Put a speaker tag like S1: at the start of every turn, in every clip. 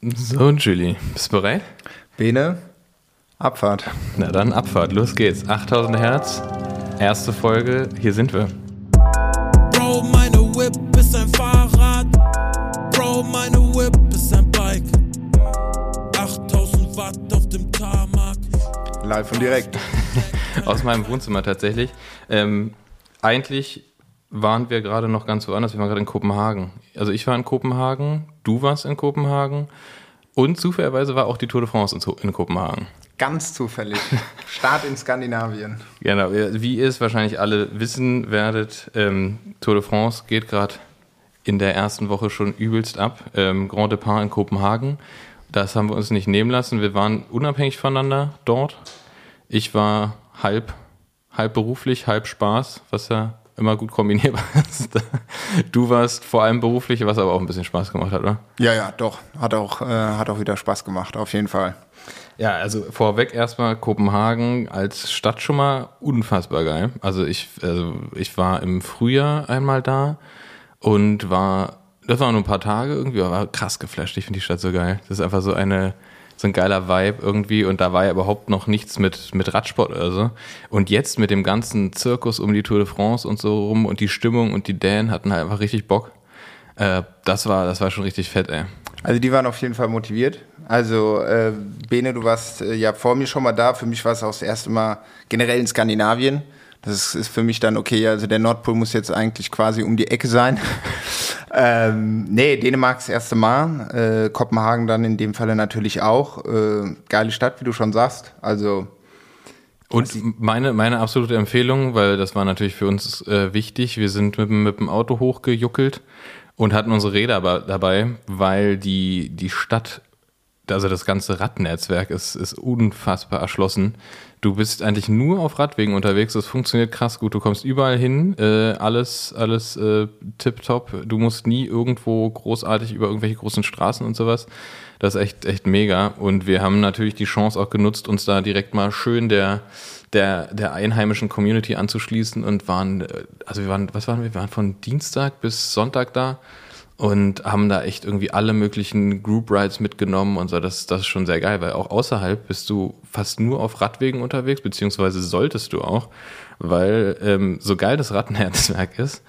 S1: So, Julie, bist du bereit?
S2: Bene, Abfahrt.
S1: Na dann, Abfahrt, los geht's. 8000 Hertz, erste Folge, hier sind wir.
S3: Bro, meine Whip ist ein Fahrrad. Bro, meine Whip ist ein Bike. 8000 Watt auf dem Tarmac.
S2: Live und direkt.
S1: Aus meinem Wohnzimmer tatsächlich. Ähm, eigentlich waren wir gerade noch ganz woanders. Wir waren gerade in Kopenhagen. Also ich war in Kopenhagen, du warst in Kopenhagen und zufälligerweise war auch die Tour de France in, Kopenhagen.
S2: Ganz zufällig. Start in Skandinavien.
S1: Genau, wie ihr es wahrscheinlich alle wissen werdet, ähm, Tour de France geht gerade in der ersten Woche schon übelst ab. Ähm, Grand Depart in Kopenhagen. Das haben wir uns nicht nehmen lassen. Wir waren unabhängig voneinander dort. Ich war halb, halb beruflich, halb Spaß, was ja immer gut kombinierbar ist. Du warst vor allem beruflich, was aber auch ein bisschen Spaß gemacht hat, oder?
S2: Ja, ja, doch. Hat auch, äh, hat auch wieder Spaß gemacht, auf jeden Fall.
S1: Ja, also vorweg erstmal Kopenhagen als Stadt schon mal unfassbar geil. Also ich, also ich war im Frühjahr einmal da und war, das waren nur ein paar Tage irgendwie, aber war krass geflasht. Ich finde die Stadt so geil. Das ist einfach so eine, so ein geiler Vibe irgendwie und da war ja überhaupt noch nichts mit, mit Radsport oder so. Und jetzt mit dem ganzen Zirkus um die Tour de France und so rum und die Stimmung und die Dan hatten halt einfach richtig Bock. Äh, das war, das war schon richtig fett, ey.
S2: Also die waren auf jeden Fall motiviert. Also äh, Bene, du warst äh, ja vor mir schon mal da. Für mich war es auch das erste Mal generell in Skandinavien. Das ist für mich dann okay, also der Nordpol muss jetzt eigentlich quasi um die Ecke sein. ähm, nee, Dänemark das erste Mal, äh, Kopenhagen dann in dem Falle natürlich auch. Äh, geile Stadt, wie du schon sagst. Also
S1: und meine, meine absolute Empfehlung, weil das war natürlich für uns äh, wichtig, wir sind mit, mit dem Auto hochgejuckelt und hatten unsere Räder dabei, weil die, die Stadt, also das ganze Radnetzwerk ist, ist unfassbar erschlossen. Du bist eigentlich nur auf Radwegen unterwegs, das funktioniert krass gut. Du kommst überall hin, äh, alles, alles äh, tipptopp. Du musst nie irgendwo großartig über irgendwelche großen Straßen und sowas. Das ist echt, echt mega. Und wir haben natürlich die Chance auch genutzt, uns da direkt mal schön der, der, der einheimischen Community anzuschließen und waren, also wir waren, was waren wir? Wir waren von Dienstag bis Sonntag da und haben da echt irgendwie alle möglichen Group Rides mitgenommen und so. Das, das ist schon sehr geil, weil auch außerhalb bist du fast nur auf Radwegen unterwegs, beziehungsweise solltest du auch, weil ähm, so geil das Radnetzwerk ist,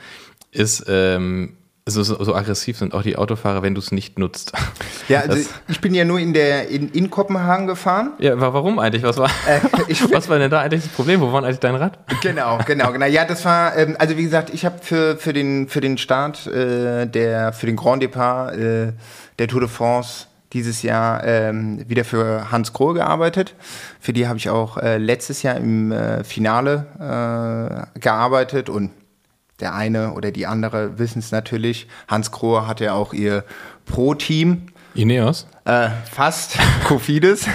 S1: ist ähm, so, so, aggressiv sind auch die Autofahrer, wenn du es nicht nutzt.
S2: Ja, also das, ich bin ja nur in der in, in Kopenhagen gefahren.
S1: Ja, warum eigentlich? Was war, äh, was war denn da eigentlich das Problem? Wo war eigentlich dein Rad?
S2: Genau, genau, genau. Ja, das war, ähm, also wie gesagt, ich habe für, für, den, für den Start äh, der, für den Grand Depart äh, der Tour de France dieses Jahr ähm, wieder für Hans Krohe gearbeitet. Für die habe ich auch äh, letztes Jahr im äh, Finale äh, gearbeitet und der eine oder die andere wissen es natürlich. Hans Krohe hat ja auch ihr Pro-Team.
S1: Ineos?
S2: Äh, fast, Kofidis.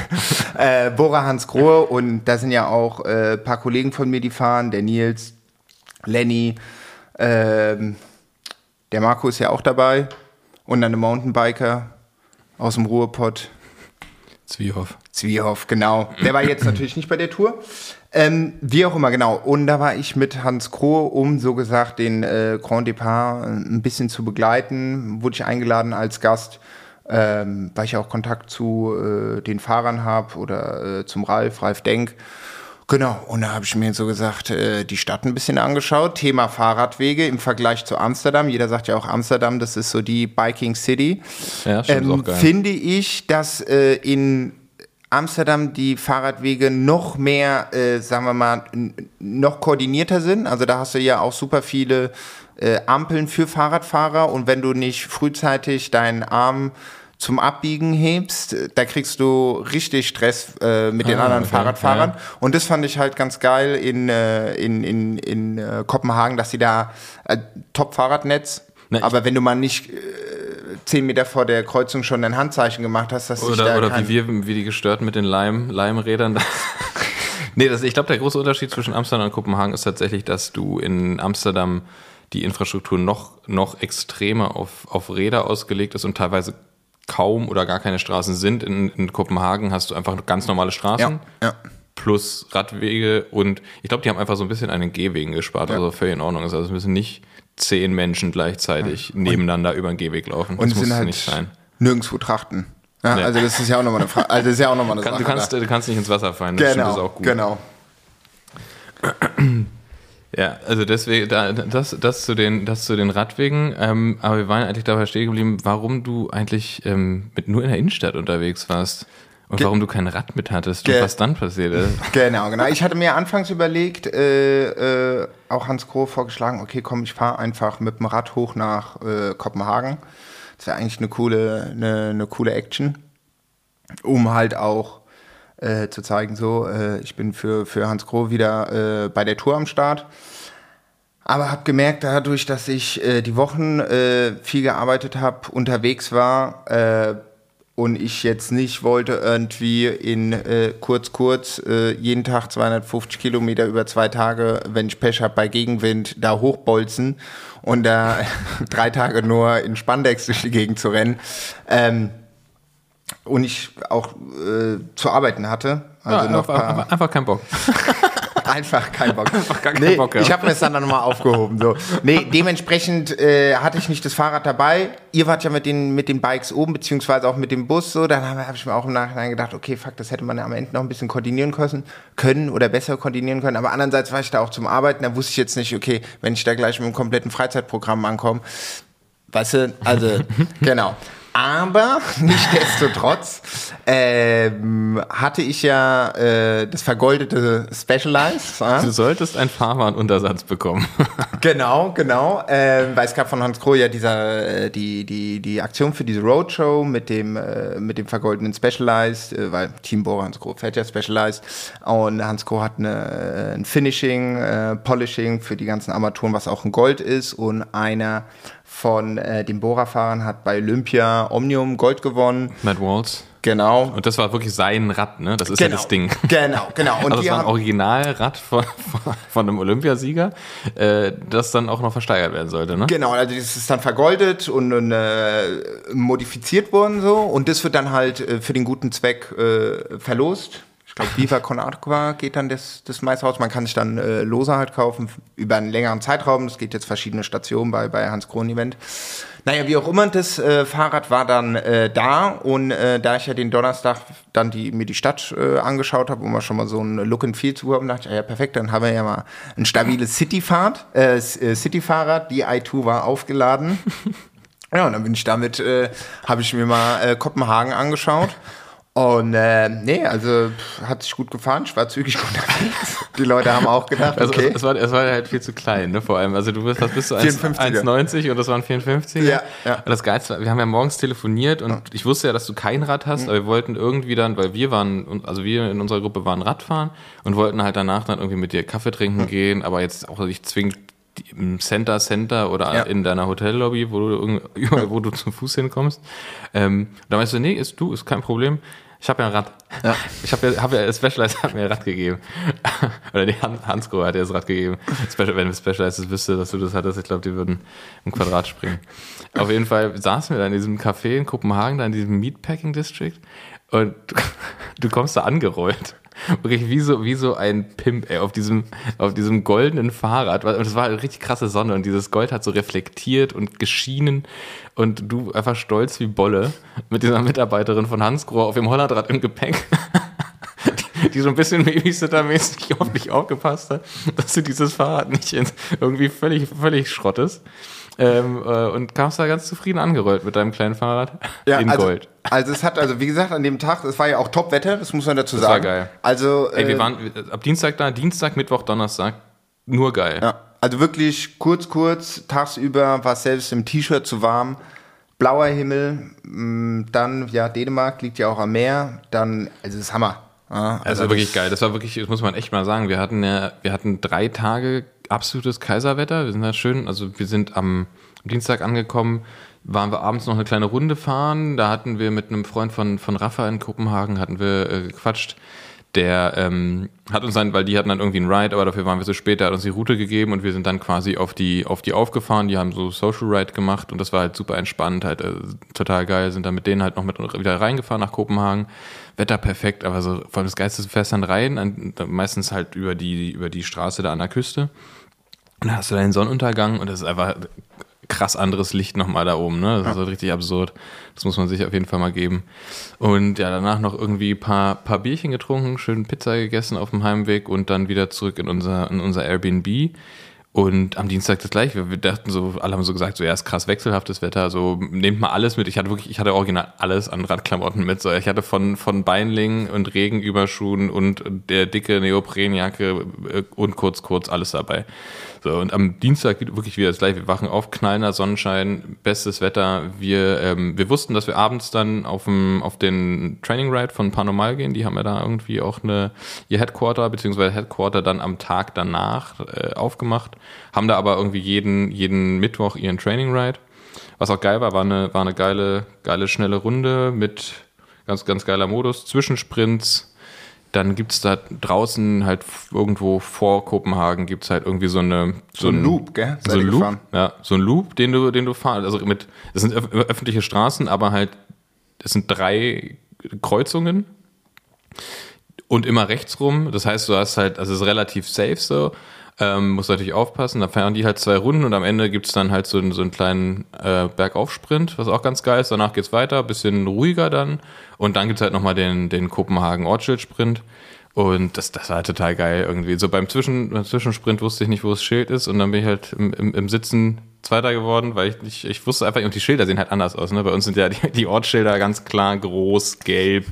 S2: äh, Bora Hans Grohe und da sind ja auch ein äh, paar Kollegen von mir, die fahren. Der Nils, Lenny, ähm, der Marco ist ja auch dabei. Und dann eine Mountainbiker aus dem Ruhrpott.
S1: Zwiehoff.
S2: Zwiehoff, genau. Der war jetzt natürlich nicht bei der Tour. Ähm, wie auch immer, genau. Und da war ich mit Hans Kroh, um so gesagt den äh, Grand Depart ein bisschen zu begleiten. Wurde ich eingeladen als Gast, ähm, weil ich auch Kontakt zu äh, den Fahrern habe oder äh, zum Ralf, Ralf Denk. Genau, und da habe ich mir so gesagt, äh, die Stadt ein bisschen angeschaut. Thema Fahrradwege im Vergleich zu Amsterdam. Jeder sagt ja auch Amsterdam, das ist so die Biking City.
S1: Ja, ähm.
S2: Finde ich, dass äh, in Amsterdam die Fahrradwege noch mehr, äh, sagen wir mal, noch koordinierter sind. Also da hast du ja auch super viele äh, Ampeln für Fahrradfahrer und wenn du nicht frühzeitig deinen Arm zum Abbiegen hebst, da kriegst du richtig Stress äh, mit den ah, anderen okay, Fahrradfahrern. Ja. Und das fand ich halt ganz geil in, äh, in, in, in äh, Kopenhagen, dass sie da äh, Top-Fahrradnetz, aber wenn du mal nicht äh, zehn Meter vor der Kreuzung schon ein Handzeichen gemacht hast, dass
S1: oder,
S2: da
S1: oder wie wir, wie die Gestörten mit den Leim, Leimrädern. nee, das, ich glaube, der große Unterschied zwischen Amsterdam und Kopenhagen ist tatsächlich, dass du in Amsterdam die Infrastruktur noch, noch extremer auf, auf Räder ausgelegt ist und teilweise kaum oder gar keine Straßen sind. In, in Kopenhagen hast du einfach ganz normale Straßen.
S2: Ja, ja.
S1: Plus Radwege und ich glaube, die haben einfach so ein bisschen an den Gehwegen gespart, ja. also völlig in Ordnung ist. Also es müssen nicht zehn Menschen gleichzeitig ja. nebeneinander über den Gehweg laufen.
S2: Und das sind halt nicht sein. nirgendwo Trachten. Ja,
S1: Nee.
S2: Also das ist ja auch nochmal eine Frage. Also das ist ja auch nochmal eine
S1: Kann,
S2: Sache.
S1: du, kannst,
S2: da.
S1: du kannst nicht ins Wasser fallen, das
S2: genau,
S1: ist auch gut.
S2: genau.
S1: Ja, also deswegen, da, das, das, zu den, das zu den Radwegen, ähm, aber wir waren eigentlich dabei stehen geblieben, warum du eigentlich ähm, mit nur in der Innenstadt unterwegs warst und
S2: Ge-
S1: warum du kein Rad mit hattest und was dann passiert ist.
S2: Genau, genau. Ich hatte mir anfangs überlegt, äh, äh, auch Hans Groh vorgeschlagen, okay, komm, ich fahre einfach mit dem Rad hoch nach äh, Kopenhagen. Das wäre eigentlich eine coole, eine, eine coole Action, um halt auch äh, zu zeigen, so, äh, ich bin für, für Hans Groh wieder äh, bei der Tour am Start. Aber habe gemerkt, dadurch, dass ich äh, die Wochen äh, viel gearbeitet habe, unterwegs war äh, und ich jetzt nicht wollte irgendwie in äh, kurz kurz äh, jeden Tag 250 Kilometer über zwei Tage, wenn ich Pech habe bei Gegenwind, da hochbolzen und da drei Tage nur in Spandex durch die Gegend zu rennen. Ähm, und ich auch äh, zu arbeiten hatte. Also
S1: ja,
S2: noch
S1: einfach,
S2: paar,
S1: einfach, einfach kein Bock.
S2: Einfach kein Bock.
S1: Einfach gar keinen
S2: nee,
S1: Bock, ja.
S2: Ich habe mir es dann nochmal aufgehoben. So. Nee, dementsprechend äh, hatte ich nicht das Fahrrad dabei. Ihr wart ja mit den, mit den Bikes oben, beziehungsweise auch mit dem Bus. So. Dann habe hab ich mir auch im Nachhinein gedacht, okay, fuck, das hätte man am Ende noch ein bisschen koordinieren können, können oder besser koordinieren können. Aber andererseits war ich da auch zum Arbeiten. Da wusste ich jetzt nicht, okay, wenn ich da gleich mit einem kompletten Freizeitprogramm ankomme, Weißt du, also, genau. Aber nichtsdestotrotz ähm, hatte ich ja äh, das vergoldete Specialized. ja?
S1: Du solltest einen Fahrbahnuntersatz bekommen.
S2: Genau, genau. Ähm, weil es gab von Hans Kroh ja dieser, äh, die, die, die Aktion für diese Roadshow mit dem, äh, mit dem vergoldeten Specialized, äh, weil Team Bohrer Hans Kroh fährt ja Specialized. Und Hans Kroh hat eine, äh, ein Finishing, äh, Polishing für die ganzen Armaturen, was auch ein Gold ist. Und einer von äh, den Bohrerfahrern hat bei Olympia Omnium Gold gewonnen.
S1: Matt Waltz.
S2: Genau.
S1: Und das war wirklich sein Rad, ne? Das ist ja das Ding.
S2: Genau, genau. Und
S1: also
S2: die
S1: war ein Originalrad von, von einem Olympiasieger, äh, das dann auch noch versteigert werden sollte, ne?
S2: Genau, also das ist dann vergoldet und, und äh, modifiziert worden so und das wird dann halt äh, für den guten Zweck äh, verlost. Ich glaube, Viva Con Aqua geht dann das, das meiste raus. Man kann sich dann äh, Lose halt kaufen über einen längeren Zeitraum. Es geht jetzt verschiedene Stationen bei, bei Hans Kron Event. Naja, wie auch immer, das äh, Fahrrad war dann äh, da und äh, da ich ja den Donnerstag dann die, mir die Stadt äh, angeschaut habe, um mal schon mal so ein Look and Feel zu haben, dachte ich, ah ja perfekt, dann haben wir ja mal ein stabiles City-Fahrt, äh, S- äh, City-Fahrrad, die i2 war aufgeladen. Ja, und dann bin ich damit, äh, habe ich mir mal äh, Kopenhagen angeschaut. Und äh, nee, also hat sich gut gefahren, ich war zügig unterwegs. Die Leute haben auch gedacht,
S1: Also
S2: okay.
S1: es, war, es war halt viel zu klein, ne? Vor allem. Also du bist, was bist du?
S2: 54er.
S1: 1,90 und das waren 54.
S2: Ja, ja.
S1: Und das Geilste, war, wir haben ja morgens telefoniert und ich wusste ja, dass du kein Rad
S2: Mhm.
S1: hast, aber wir wollten irgendwie dann, weil wir waren, also wir in unserer Gruppe waren Radfahren und wollten halt danach dann irgendwie mit dir Kaffee trinken
S2: Mhm.
S1: gehen, aber jetzt auch nicht zwingend im Center Center oder
S2: Ja.
S1: in deiner Hotellobby, wo du überall, wo du zu Fuß hinkommst. Ähm, da meinst du, nee, ist du, ist kein Problem. Ich habe ja ein Rad.
S2: Ja.
S1: Ich habe ja, hab ja Specialized hat mir ein Rad gegeben. Oder die Han- Hans Grohe hat dir das Rad gegeben. Special, wenn Specialized das wüsste, dass du das hattest, ich glaube, die würden im Quadrat springen. Auf jeden Fall saßen wir da in diesem Café in Kopenhagen, da in diesem Meatpacking District. Und du, du kommst da angerollt. Wirklich wie so, wie so ein Pimp, ey, auf diesem, auf diesem goldenen Fahrrad. Und es war eine richtig krasse Sonne und dieses Gold hat so reflektiert und geschienen und du einfach stolz wie Bolle mit dieser Mitarbeiterin von Hansgrohe auf dem Hollandrad im Gepäck. Die, so ein bisschen Babysitter-mäßig auf dich aufgepasst hat, dass du dieses Fahrrad nicht irgendwie völlig, völlig schrottest. Ähm, äh, und kamst da ganz zufrieden angerollt mit deinem kleinen Fahrrad in
S2: also,
S1: Gold.
S2: Also es hat, also wie gesagt, an dem Tag, es war ja auch Top-Wetter, das muss man dazu
S1: war
S2: sagen.
S1: geil.
S2: Also,
S1: Ey, wir
S2: äh,
S1: waren ab Dienstag da, Dienstag, Mittwoch, Donnerstag. Nur geil.
S2: Ja, also wirklich kurz, kurz, tagsüber war es selbst im T-Shirt zu warm. Blauer Himmel, mh, dann, ja, Dänemark liegt ja auch am Meer, dann, also das ist Hammer. Ja,
S1: Das war wirklich geil. Das war wirklich, das muss man echt mal sagen. Wir hatten ja, wir hatten drei Tage absolutes Kaiserwetter. Wir sind da schön, also wir sind am Dienstag angekommen, waren wir abends noch eine kleine Runde fahren. Da hatten wir mit einem Freund von, von Rafa in Kopenhagen, hatten wir äh, gequatscht. Der ähm, hat uns dann, weil die hatten dann irgendwie einen Ride, aber dafür waren wir so spät, der hat uns die Route gegeben und wir sind dann quasi auf die, auf die aufgefahren. Die haben so Social Ride gemacht und das war halt super entspannt, halt äh, total geil. Sind dann mit denen halt noch mit wieder reingefahren nach Kopenhagen. Wetter perfekt, aber so vor allem das Geiste, du fährst dann rein, an, meistens halt über die, über die Straße da an der Küste. Und da hast du deinen Sonnenuntergang und das ist einfach krass anderes Licht nochmal da oben. Ne? Das ist halt richtig absurd. Das muss man sich auf jeden Fall mal geben. Und ja, danach noch irgendwie ein paar, paar Bierchen getrunken, schön Pizza gegessen auf dem Heimweg und dann wieder zurück in unser, in unser Airbnb. Und am Dienstag das gleiche. Wir dachten so, alle haben so gesagt, so ja, ist krass wechselhaftes Wetter, so nehmt mal alles mit. Ich hatte wirklich, ich hatte original alles an Radklamotten mit. So, ich hatte von, von Beinling und Regenüberschuhen und der dicke Neoprenjacke äh, und kurz, kurz alles dabei. So, und am Dienstag wirklich wieder das gleiche. Wir wachen auf, knallender Sonnenschein, bestes Wetter. Wir, ähm, wir wussten, dass wir abends dann auf, dem, auf den Training Ride von Paranormal gehen. Die haben ja da irgendwie auch eine, ihr Headquarter, beziehungsweise Headquarter dann am Tag danach äh, aufgemacht. Haben da aber irgendwie jeden, jeden Mittwoch ihren Training Ride. Was auch geil war, war eine, war eine geile, geile, schnelle Runde mit ganz, ganz geiler Modus, Zwischensprints, dann gibt es da draußen halt irgendwo vor Kopenhagen gibt es halt irgendwie so eine
S2: so, so ein Loop, gell?
S1: so ein Loop, gefahren? ja, so ein Loop, den du den du fahrst, also mit das sind öffentliche Straßen, aber halt es sind drei Kreuzungen und immer rechts rum. Das heißt, du hast halt, also es ist relativ safe so. Ähm, muss natürlich aufpassen, da fahren die halt zwei Runden und am Ende gibt es dann halt so, einen, so einen kleinen äh, Bergaufsprint, was auch ganz geil ist. Danach geht es weiter, bisschen ruhiger dann und dann gibt es halt nochmal den, den Kopenhagen Ortsschild-Sprint. Und das, das war halt total geil irgendwie. So beim, Zwischen, beim Zwischensprint wusste ich nicht, wo das Schild ist. Und dann bin ich halt im, im, im Sitzen Zweiter geworden, weil ich nicht, ich wusste einfach, und die Schilder sehen halt anders aus. Ne? Bei uns sind ja die, die Ortsschilder ganz klar groß, gelb.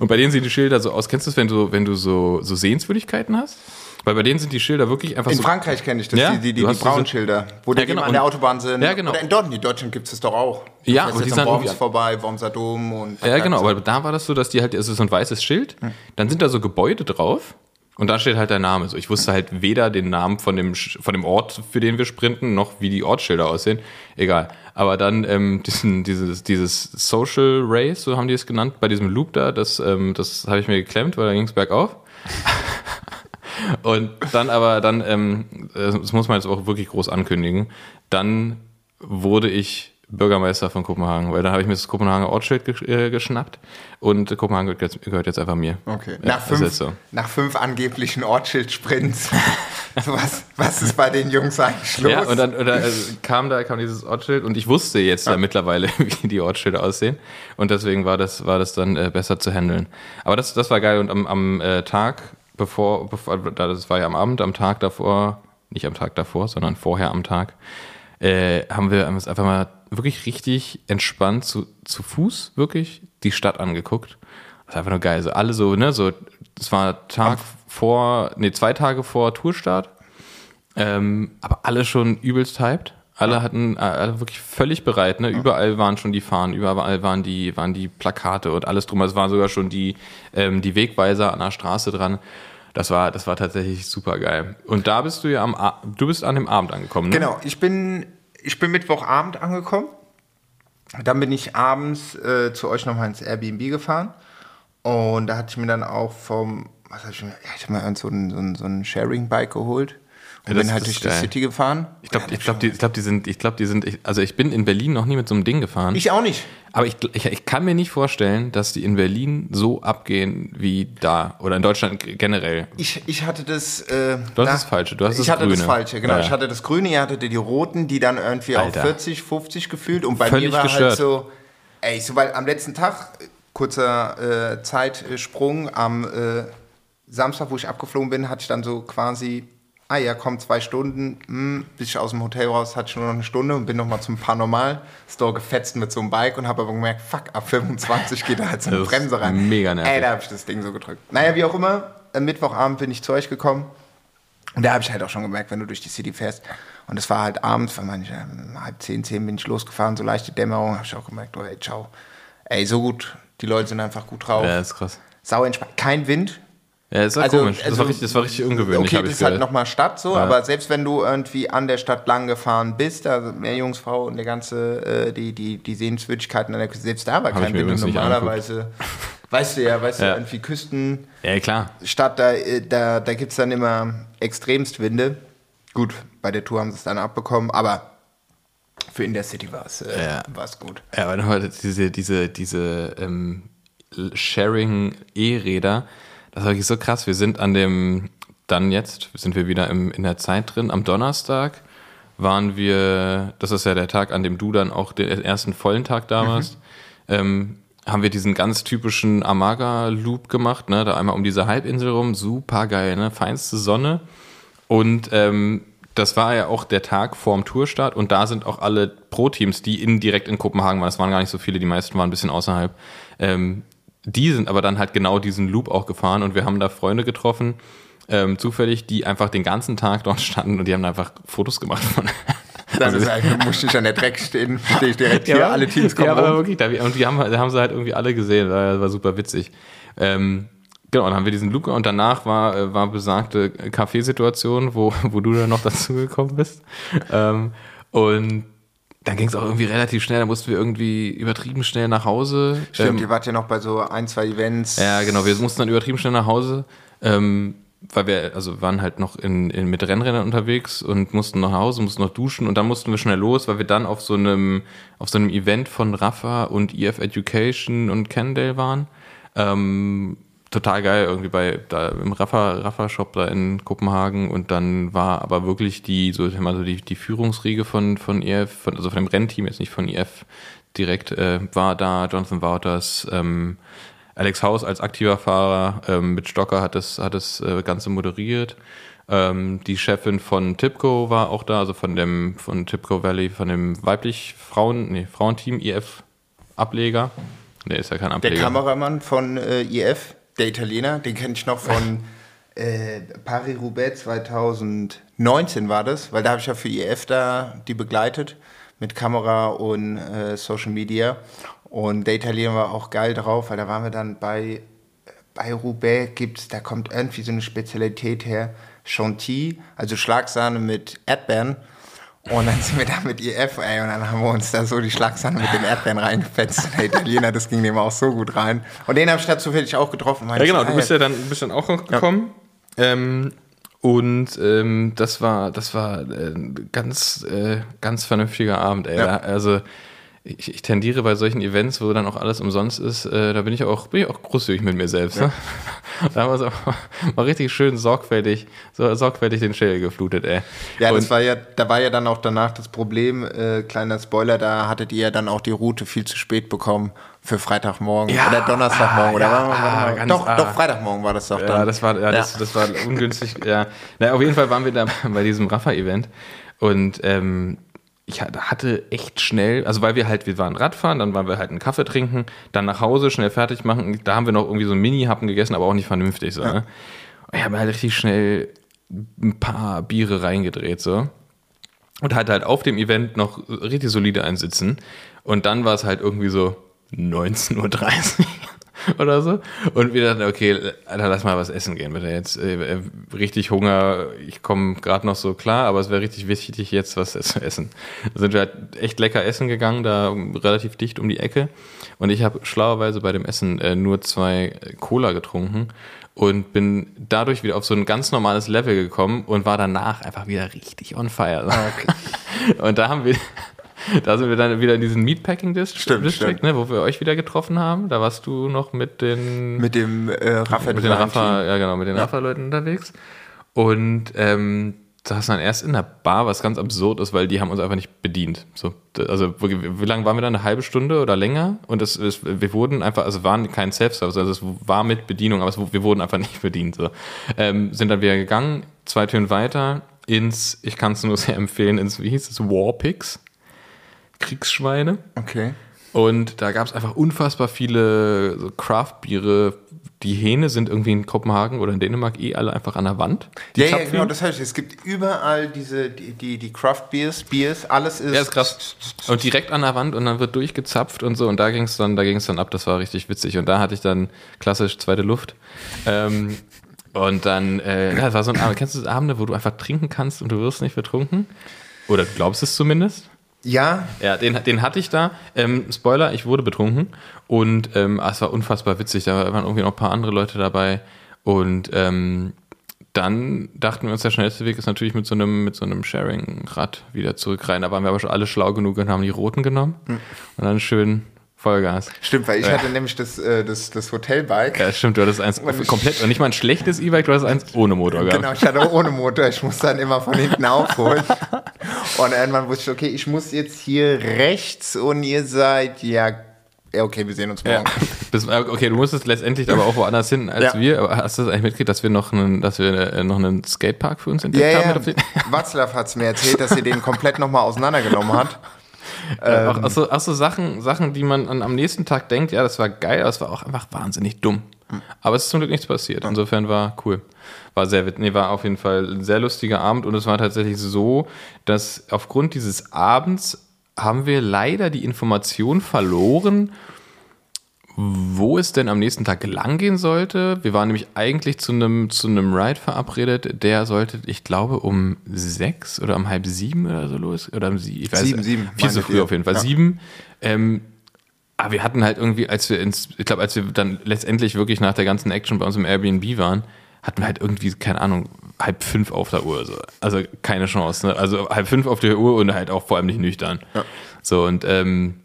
S1: Und bei denen sehen die Schilder so aus. Kennst du es, wenn du, wenn du so, so Sehenswürdigkeiten hast? Weil bei denen sind die Schilder wirklich einfach
S2: in
S1: so.
S2: In Frankreich kenne ich das,
S1: ja?
S2: die, die, die, die braunen Schilder, wo
S1: ja,
S2: die
S1: genau.
S2: an der Autobahn sind.
S1: Ja, genau.
S2: Oder in Dortmund, in Deutschland gibt es das doch auch. Du
S1: ja, und die sind
S2: Worms vorbei, Wormser Dom und.
S1: Ja, genau, aber da war das so, dass die halt, es ist so ein weißes Schild, dann sind da so Gebäude drauf und da steht halt der Name. So, ich wusste halt weder den Namen von dem, von dem Ort, für den wir sprinten, noch wie die Ortsschilder aussehen. Egal. Aber dann ähm, diesen, dieses, dieses Social Race, so haben die es genannt, bei diesem Loop da, das, ähm, das habe ich mir geklemmt, weil da ging es bergauf. Und dann aber, dann, ähm, äh, das muss man jetzt auch wirklich groß ankündigen, dann wurde ich Bürgermeister von Kopenhagen, weil dann habe ich mir das Kopenhagener Ortsschild gesch äh, geschnappt und Kopenhagen gehört jetzt, gehört jetzt einfach mir.
S2: Okay.
S1: Ja,
S2: nach, fünf,
S1: so.
S2: nach fünf angeblichen Ortsschildsprints. was, was ist bei den Jungs eigentlich los?
S1: Ja, und dann, dann also kam da kam dieses Ortsschild und ich wusste jetzt ja. mittlerweile, wie die Ortsschilder aussehen. Und deswegen war das, war das dann äh, besser zu handeln. Aber das, das war geil. Und am, am äh, Tag, bevor, bevor, das war ja am Abend, am Tag davor, nicht am Tag davor, sondern vorher am Tag, äh, haben wir uns einfach mal wirklich richtig entspannt zu, zu Fuß wirklich die Stadt angeguckt. Das ist einfach nur geil. So alle so, ne, so, es war Tag vor, nee, zwei Tage vor Tourstart. Ähm, aber alle schon übelst hyped. Alle hatten, äh, alle wirklich völlig bereit, ne? Überall waren schon die Fahnen, überall waren die, waren die Plakate und alles drum. Es waren sogar schon die, ähm, die Wegweiser an der Straße dran. Das war, das war tatsächlich super geil. Und da bist du ja am, du bist an dem Abend angekommen, ne?
S2: Genau, ich bin, ich bin Mittwochabend angekommen. Dann bin ich abends äh, zu euch nochmal ins Airbnb gefahren. Und da hatte ich mir dann auch vom, was hab ich mir, ja, ich habe mir so ein, so ein, so ein Sharing-Bike geholt.
S1: Das
S2: bin halt durch die. City gefahren.
S1: Ich glaube, ich glaub, die, ich glaub, die sind, ich glaube, die sind, ich, also ich bin in Berlin noch nie mit so einem Ding gefahren.
S2: Ich auch nicht.
S1: aber ich, ich, ich kann mir nicht vorstellen, dass die in Berlin so abgehen wie da oder in Deutschland generell.
S2: Ich, ich hatte das. Äh,
S1: Du hast das Falsche, du hast
S2: ich
S1: das
S2: hatte das
S1: Grüne.
S2: Falsche, genau.
S1: Ja.
S2: Ich hatte das Grüne, ihr hattet die Roten, die dann irgendwie
S1: Alter.
S2: auf 40, 50 gefühlt. Und bei
S1: Völlig
S2: mir war
S1: gestört.
S2: halt so, ey, so, weil am letzten Tag, kurzer äh, Zeitsprung, am äh, Samstag, wo ich abgeflogen bin, hatte ich dann so quasi, ah ja, komm, zwei Stunden, hm, bis ich aus dem Hotel raus, hatte ich nur noch eine Stunde und bin nochmal zum Paranormal-Store gefetzt mit so einem Bike und habe aber gemerkt, fuck, ab 25 geht da halt so eine Bremse rein.
S1: mega nervig.
S2: Ey, da habe ich das Ding so gedrückt. Naja, wie auch immer, am Mittwochabend bin ich zu euch gekommen. Und da habe ich halt auch schon gemerkt, wenn du durch die City fährst. Und es war halt abends, weil manche um halb zehn, zehn bin ich losgefahren, so leichte Dämmerung, habe ich auch gemerkt, oh ey, ciao. Ey, so gut, die Leute sind einfach gut drauf.
S1: Ja, ist krass.
S2: Sau entspannt. Kein Wind.
S1: Ja, ist ja komisch. Das,
S2: also-
S1: war richtig, das war richtig ungewöhnlich,
S2: Okay, das ist halt nochmal Stadt so,
S1: Ja.
S2: aber selbst wenn du irgendwie an der Stadt lang gefahren bist, also mehr Jungsfrau und der ganze, äh, die, die, die Sehenswürdigkeiten an der Küste, selbst da war
S1: Hab
S2: kein
S1: nicht
S2: normalerweise, weißt du ja, weißt
S1: Ja.
S2: du, irgendwie Küsten,
S1: ja, klar.
S2: Stadt, da, äh, da, da gibt es dann immer extremst Winde. Gut, bei der Tour haben sie es dann abbekommen, aber für in der City war es äh,
S1: Ja.
S2: war's gut.
S1: Ja, aber nochmal diese, diese, diese ähm, Sharing-E-Räder, das war wirklich so krass. Wir sind an dem, dann jetzt sind wir wieder im, in der Zeit drin, am Donnerstag waren wir, das ist ja der Tag, an dem du dann auch den ersten vollen Tag da warst, ähm, haben wir diesen ganz typischen Amaga-Loop gemacht, ne? Da einmal um diese Halbinsel rum, super geil, ne? Feinste Sonne. Und ähm, das war ja auch der Tag vorm Tourstart und da sind auch alle Pro-Teams, die in, direkt in Kopenhagen waren, es waren gar nicht so viele, die meisten waren ein bisschen außerhalb, ähm, die sind aber dann halt genau diesen Loop auch gefahren und wir haben da Freunde getroffen, ähm, zufällig, die einfach den ganzen Tag dort standen und die haben einfach Fotos gemacht von.
S2: Dann ist eigentlich, musste ich an der Dreck stehen, stehe ich direkt hier,
S1: Ja,
S2: alle Teams kommen
S1: ja, aber
S2: rum.
S1: wirklich, da, und die haben, da haben sie halt irgendwie alle gesehen, das war super witzig. Ähm, genau, dann haben wir diesen Luca und danach war, äh, war besagte Kaffeesituation, wo, wo du dann noch dazugekommen bist. Ähm, und dann ging es auch irgendwie relativ schnell, da mussten wir irgendwie übertrieben schnell nach Hause.
S2: Stimmt,
S1: Ähm,
S2: ihr wart ja noch bei so ein, zwei Events.
S1: ja, genau. Wir mussten dann übertrieben schnell nach Hause, ähm, weil wir also waren halt noch in, in, mit Rennrädern unterwegs und mussten nach Hause, mussten noch duschen und dann mussten wir schnell los, weil wir dann auf so einem auf so einem Event von Rafa und EF Education und Candale waren. Ähm, total geil irgendwie bei da im Rafa Rafa Shop da in Kopenhagen und dann war aber wirklich die so ich sag mal so die die Führungsriege von von EF von also von dem Rennteam jetzt nicht von EF direkt äh, war da Jonathan Wouters ähm, Alex Haus als aktiver Fahrer ähm, mit Stocker hat das, hat das äh, Ganze moderiert. Ähm, die Chefin von Tipco war auch da, also von dem von Tipco Valley, von dem weiblich Frauen, nee, Frauenteam IF Ableger. Nee, ist ja kein
S2: Der
S1: Ableger.
S2: Kameramann von äh, IF, der Italiener, den kenne ich noch von äh, Paris-Roubaix 2019 war das, weil da habe ich ja für IF da die begleitet mit Kamera und äh, Social Media. Und der Italiener war auch geil drauf, weil da waren wir dann bei, bei Roubaix, gibt's, da kommt irgendwie so eine Spezialität her, Chantilly, also Schlagsahne mit Erdbeeren. Und dann sind wir da mit IF, ey, und dann haben wir uns da so die Schlagsahne mit den Erdbeeren reingefetzt. Der Italiener, das ging dem auch so gut rein. Und den habe ich da zufällig auch getroffen.
S1: Ja, genau, du bist ja dann, bist dann auch noch gekommen. Ähm, und ähm, das war, das war äh, ein ganz, äh, ganz vernünftiger Abend, ey.
S2: Ja.
S1: Da, also ich, ich tendiere bei solchen Events, wo dann auch alles umsonst ist, äh, da bin ich auch, bin ich auch großzügig mit mir selbst. Ne? Da haben wir so mal richtig schön sorgfältig, so sorgfältig den Schädel geflutet, ey.
S2: Ja, das
S1: Und-
S2: war ja, da war ja dann auch danach das Problem, äh, kleiner Spoiler, da hattet ihr ja dann auch die Route viel zu spät bekommen für Freitagmorgen
S1: Ja,
S2: oder Donnerstagmorgen
S1: ah,
S2: oder
S1: ja,
S2: war,
S1: ah,
S2: doch,
S1: ah.
S2: doch Freitagmorgen war das doch dann.
S1: Ja, das war, ja, Das, das war ungünstig. Ja. Na, auf jeden Fall waren wir da bei diesem Rafa-Event und ähm, ich ha- hatte echt schnell, also weil wir halt, wir waren Radfahren, dann waren wir halt einen Kaffee trinken, dann nach Hause schnell fertig machen. Da haben wir noch irgendwie so einen Mini-Happen gegessen, aber auch nicht vernünftig so. Ne? Und ich habe halt richtig schnell ein paar Biere reingedreht so und hatte halt auf dem Event noch richtig solide einsitzen. Und dann war es halt irgendwie so 19.30 Uhr oder so. Und wir dachten, okay, Alter, lass mal was essen gehen. Bitte jetzt äh, richtig Hunger. Ich komme gerade noch so klar, aber es wäre richtig wichtig, jetzt was zu essen. Da sind wir halt echt lecker essen gegangen, da relativ dicht um die Ecke. Und ich habe schlauerweise bei dem Essen äh, nur zwei Cola getrunken und bin dadurch wieder auf so ein ganz normales Level gekommen und war danach einfach wieder richtig on fire. Und da haben wir, da sind wir dann wieder in diesen Meatpacking District,
S2: Stimmt,
S1: District
S2: stimmt.
S1: ne, wo wir euch wieder getroffen haben. Da warst du noch mit den,
S2: mit dem äh, Rafa
S1: mit den Rafa, ja genau, mit den Rafa-Leuten unterwegs. Und ähm, saßen dann erst in der Bar, was ganz absurd ist, weil die haben uns einfach nicht bedient. So, also wie, lange waren wir da? Eine halbe Stunde oder länger? Und es, es, wir wurden einfach, also waren kein Self-Service, also es war mit Bedienung, aber es, wir wurden einfach nicht bedient. So. Ähm, sind dann wieder gegangen, zwei Türen weiter ins, ich kann es nur sehr empfehlen, ins, wie hieß es, Warpix. Kriegsschweine.
S2: Okay.
S1: Und da gab es einfach unfassbar viele so Craft-Biere. Die Hähne sind irgendwie in Kopenhagen oder in Dänemark eh alle einfach an der Wand. Die
S2: Ja, ja, genau, das heißt, es gibt überall diese, die, die, die Craft Beers, alles ist.
S1: Ja, ist krass. Und direkt an der Wand und dann wird durchgezapft und so und da ging es dann, da ging es dann ab, das war richtig witzig. Und da hatte ich dann klassisch zweite Luft. Ähm, und dann, äh, ja, das war so ein Abend, kennst du das Abende, wo du einfach trinken kannst und du wirst nicht betrunken? Oder du glaubst es zumindest?
S2: Ja,
S1: Ja, den, den hatte ich da. Ähm, Spoiler, ich wurde betrunken und ähm, ah, es war unfassbar witzig. Da waren irgendwie noch ein paar andere Leute dabei und ähm, dann dachten wir uns, der schnellste Weg ist natürlich mit so einem, mit so einem Sharing-Rad wieder zurück rein. Da waren wir aber schon alle schlau genug und haben die roten genommen und dann schön Vollgas.
S2: stimmt, weil ich
S1: Ja.
S2: hatte nämlich das, äh, das, das Hotelbike.
S1: Ja, stimmt, du hattest eins komplett, und nicht mal ein schlechtes E-Bike, du hattest eins ohne Motor gehabt.
S2: Genau, ich hatte ohne Motor, ich musste dann immer von hinten aufholen. Und irgendwann wusste ich, okay, ich muss jetzt hier rechts und ihr seid, ja, ja okay, wir sehen uns morgen.
S1: Ja. Das, okay, du musstest letztendlich aber auch woanders hin als
S2: Ja.
S1: wir. Aber hast du das eigentlich mitgekriegt, dass wir noch einen, dass wir äh, noch einen Skatepark für uns entdeckt
S2: Ja,
S1: haben?
S2: ja, Watzlaw hat es mir erzählt, dass sie den komplett nochmal auseinandergenommen hat. Ähm.
S1: auch, auch, so, auch so Sachen, Sachen, die man an, am nächsten Tag denkt, ja, das war geil, aber es war auch einfach wahnsinnig dumm.
S2: Hm.
S1: Aber es ist zum Glück nichts passiert. Insofern war cool. War sehr, nee, war auf jeden Fall ein sehr lustiger Abend und es war tatsächlich so, dass aufgrund dieses Abends haben wir leider die Information verloren, wo es denn am nächsten Tag lang gehen sollte. Wir waren nämlich eigentlich zu einem, zu einem Ride verabredet, der sollte, ich glaube, um sechs oder um halb sieben oder so los. Oder um sie, ich weiß
S2: Sieben, sieben,
S1: Viel zu
S2: meintet
S1: früh auf jeden Fall.
S2: Ja.
S1: Sieben. Ähm, aber wir hatten halt irgendwie, als wir ins, ich glaube, als wir dann letztendlich wirklich nach der ganzen Action bei uns im Airbnb waren, hatten wir halt irgendwie, keine Ahnung, halb fünf auf der Uhr. So. Also keine Chance. Ne? Also halb fünf auf der Uhr und halt auch vor allem nicht nüchtern. So und ähm,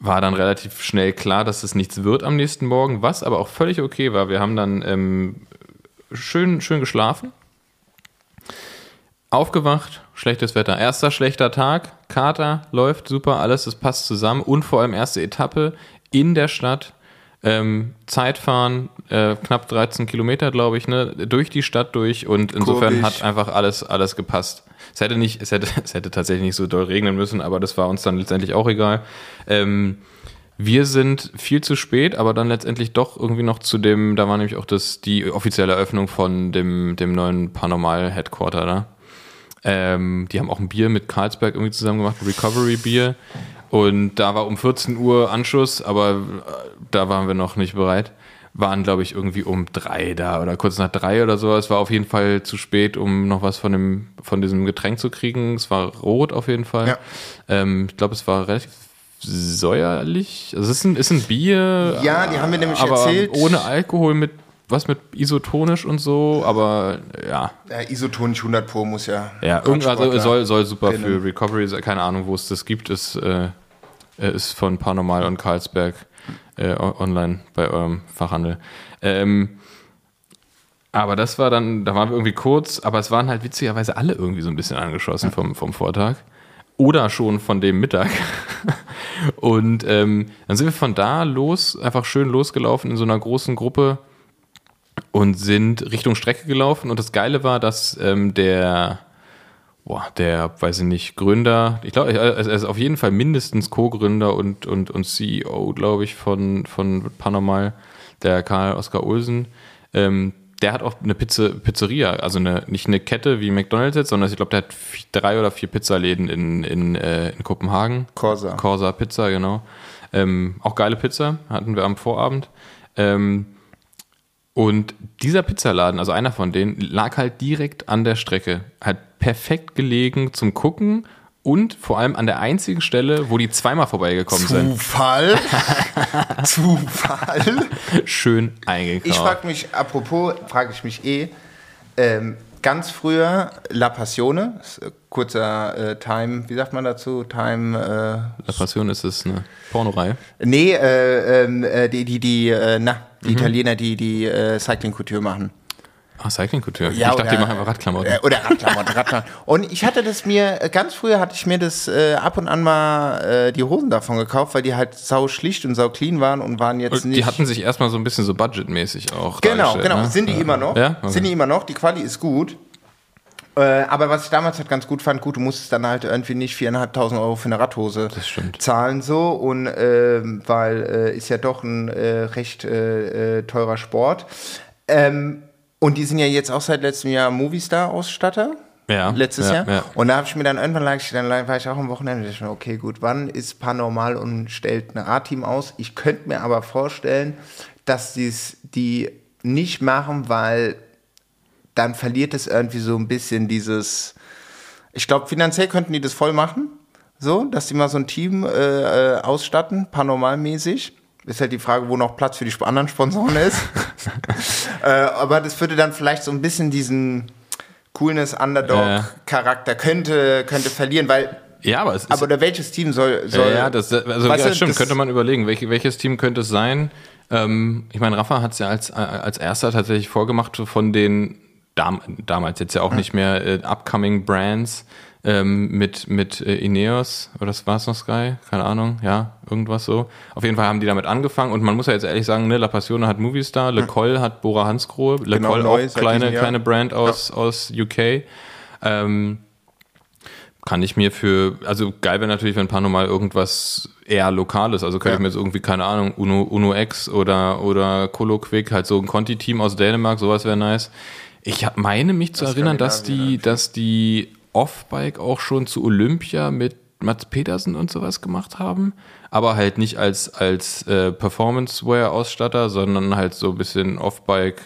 S1: war dann relativ schnell klar, dass es nichts wird am nächsten Morgen, was aber auch völlig okay war. Wir haben dann ähm, schön, schön geschlafen, aufgewacht, schlechtes Wetter. Erster schlechter Tag, Kater läuft super, alles, das passt zusammen und vor allem erste Etappe in der Stadt. Ähm, Zeitfahren, äh, knapp 13 Kilometer, glaube ich, ne, durch die Stadt durch und insofern
S2: Kurvig.
S1: hat einfach alles, alles gepasst. Es hätte nicht, es hätte, es hätte tatsächlich nicht so doll regnen müssen, aber das war uns dann letztendlich auch egal. Ähm, wir sind viel zu spät, aber dann letztendlich doch irgendwie noch zu dem, da war nämlich auch das, die offizielle Eröffnung von dem, dem neuen Paranormal Headquarter da. Ähm, die haben auch ein Bier mit Carlsberg irgendwie zusammen gemacht, Recovery Bier. Und da war um 14 Uhr Anschluss, aber äh, da waren wir noch nicht bereit. Waren, glaube ich, irgendwie um drei da oder kurz nach drei oder so. Es war auf jeden Fall zu spät, um noch was von, dem, von diesem Getränk zu kriegen. Es war rot auf jeden Fall.
S2: Ja.
S1: Ähm, ich glaube, es war relativ säuerlich. Also es ist ein, ist ein Bier.
S2: Ja, die haben mir nämlich
S1: aber
S2: erzählt-
S1: Ohne Alkohol mit was mit isotonisch und so, aber ja.
S2: Ja, Isotonisch 100 Pro muss ja.
S1: Ja,
S2: Radsportler
S1: soll, soll super
S2: kennen.
S1: für Recovery sein. Keine Ahnung, wo es das gibt. Ist, äh, ist von Paranormal und Carlsberg äh, online bei eurem Fachhandel. Ähm, aber das war dann, da waren wir irgendwie kurz, aber es waren halt witzigerweise alle irgendwie so ein bisschen angeschossen vom, vom Vortag. Oder schon von dem Mittag. Und ähm, dann sind wir von da los, einfach schön losgelaufen in so einer großen Gruppe und sind Richtung Strecke gelaufen. Und das Geile war, dass ähm, der, boah, der, weiß ich nicht, Gründer, ich glaube, er ist auf jeden Fall mindestens Co-Gründer und, und, und CEO, glaube ich, von, von Paranormal, der Karl Oskar Olsen. Ähm, der hat auch eine Pizze, Pizzeria, also eine, nicht eine Kette wie McDonalds jetzt, sondern ich glaube, der hat vi- drei oder vier Pizzaläden in, in, äh, in Kopenhagen.
S2: Corsa.
S1: Corsa Pizza, genau. Ähm, auch geile Pizza hatten wir am Vorabend. Ähm, und dieser Pizzaladen, also einer von denen, lag halt direkt an der Strecke. Hat perfekt gelegen zum Gucken und vor allem an der einzigen Stelle, wo die zweimal vorbeigekommen sind.
S2: Zufall. Zufall.
S1: Schön eingekauft.
S2: Ich frage mich, apropos, frage ich mich eh, ähm, ganz früher La Passione, äh, kurzer äh, Time, wie sagt man dazu? Time,
S1: La Passion ist es eine Pornorei.
S2: äh, nee, äh, ähm, äh, die, die, die, äh, na,
S1: Mhm.
S2: die Italiener, die die äh, Cycling Couture machen.
S1: Ah, Cycling Couture.
S2: Ja,
S1: ich dachte,
S2: oder-
S1: die machen einfach Radklamotten.
S2: Äh, oder Radklamotten, Radklamotten. Und ich hatte das mir, äh, ganz früher hatte ich mir das äh, ab und an mal äh, die Hosen davon gekauft, weil die halt sau schlicht und sau clean waren und waren jetzt
S1: Und
S2: nicht.
S1: die hatten sich erstmal so ein bisschen so budgetmäßig auch
S2: Genau, genau.
S1: ne?
S2: Sind die immer noch?
S1: Ja? Okay.
S2: Sind die immer noch? Die Quali ist gut. Äh, aber was ich damals halt ganz gut fand, gut, du musstest dann halt irgendwie nicht 4.500 Euro für eine Radhose zahlen so und ähm, weil äh, ist ja doch ein äh, recht äh, äh, teurer Sport. Ähm, und die sind ja jetzt auch seit letztem Jahr Movistar-Ausstatter.
S1: Ja,
S2: Letztes
S1: ja,
S2: Jahr.
S1: ja.
S2: Und da habe ich mir dann irgendwann lag ich, dann war ich auch am Wochenende, dachte ich mir, okay, gut, wann ist Paranormal und stellt ein Radteam aus? Ich könnte mir aber vorstellen, dass die nicht machen, weil dann verliert es irgendwie so ein bisschen dieses. Ich glaube, finanziell könnten die das voll machen, so, dass die mal so ein Team äh, äh, ausstatten, paranormalmäßig. Ist halt die Frage, wo noch Platz für die anderen Sponsoren ist. äh, aber das würde dann vielleicht so ein bisschen diesen Coolness Underdog-Charakter könnte, könnte verlieren, weil.
S1: Ja, aber es ist
S2: Aber oder welches Team soll. soll
S1: ja, das, also,
S2: Weißt
S1: ja,
S2: du,
S1: stimmt,
S2: das-
S1: könnte man überlegen, welche, welches Team könnte es sein. Ähm, ich meine, Rafa hat es ja als, äh, als erster tatsächlich vorgemacht von den dam damals jetzt ja auch nicht mehr äh, upcoming Brands, ähm, mit, mit äh, Ineos, oder das war es noch Sky? Keine Ahnung, ja, irgendwas so. Auf jeden Fall haben die damit angefangen und man muss ja jetzt ehrlich sagen, ne, La Passione hat Movistar, Le Col hat Bora Hansgrohe, Le
S2: Genau,
S1: Col
S2: neu
S1: auch kleine, kleine Brand aus, aus UK. Ähm, kann ich mir für, also geil wäre natürlich, wenn Pano mal irgendwas eher Lokales, also könnte
S2: Ja.
S1: ich mir jetzt irgendwie, keine Ahnung, Uno, Uno X oder, oder Colo Quick, halt so ein Conti-Team aus Dänemark, sowas wäre nice. Ich meine mich zu
S2: Aus
S1: erinnern, dass die, dass die Off-Bike auch schon zu Olympia mit Mats Petersen und sowas gemacht haben, aber halt nicht als, als äh, Performance-Wear-Ausstatter, sondern halt so ein bisschen Off-Bike.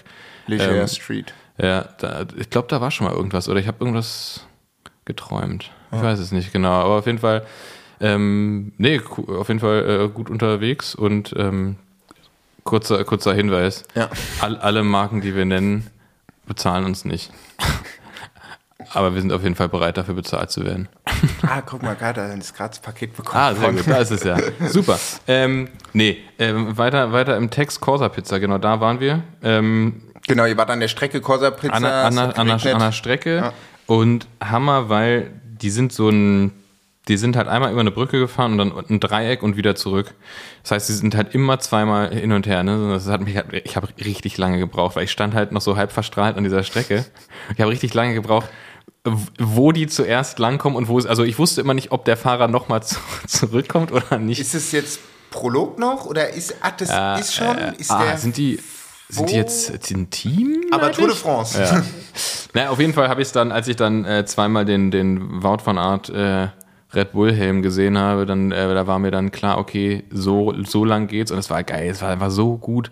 S2: Leger
S1: Ähm,
S2: Street.
S1: Ja, da, ich glaube, da war schon mal irgendwas oder ich habe irgendwas geträumt. Ich weiß es nicht genau, aber auf jeden Fall, ähm, nee, auf jeden Fall äh, gut unterwegs und ähm, kurzer, kurzer Hinweis.
S2: Ja.
S1: All, alle Marken, die wir nennen, bezahlen uns nicht. aber wir sind auf jeden Fall bereit, dafür bezahlt zu werden.
S2: Ah, guck mal, gerade ein Paket bekommen.
S1: Ah, sehr gut, da ist es ja. Super. Ähm, nee, ähm, weiter, weiter im Text Corsa Pizza, genau da waren wir. Ähm,
S2: Genau, ihr wart an der Strecke Corsa Pizza.
S1: an, der- an, an, an der Strecke
S2: Ja.
S1: und Hammer, weil die sind so ein, die sind halt einmal über eine Brücke gefahren und dann ein Dreieck und wieder zurück. Das heißt, sie sind halt immer zweimal hin und her. Ne? Das hat mich, halt- ich habe richtig lange gebraucht, weil ich stand halt noch so halb verstrahlt an dieser Strecke. Ich habe richtig lange gebraucht, wo die zuerst langkommen und wo es, also ich wusste immer nicht, ob der Fahrer nochmal zu, zurückkommt oder nicht.
S2: Ist es jetzt Prolog noch oder ist, ach, das
S1: Äh,
S2: ist schon, ist
S1: ah,
S2: der,
S1: sind die, sind die jetzt ein Team?
S2: aber Tour de? France.
S1: Ja. Na, auf jeden Fall habe ich es dann, als ich dann äh, zweimal den, den Wout van Art äh, Red Bull Helm gesehen habe, dann äh, da war mir dann klar, okay, so, so lang geht's und es war geil, es war einfach so gut,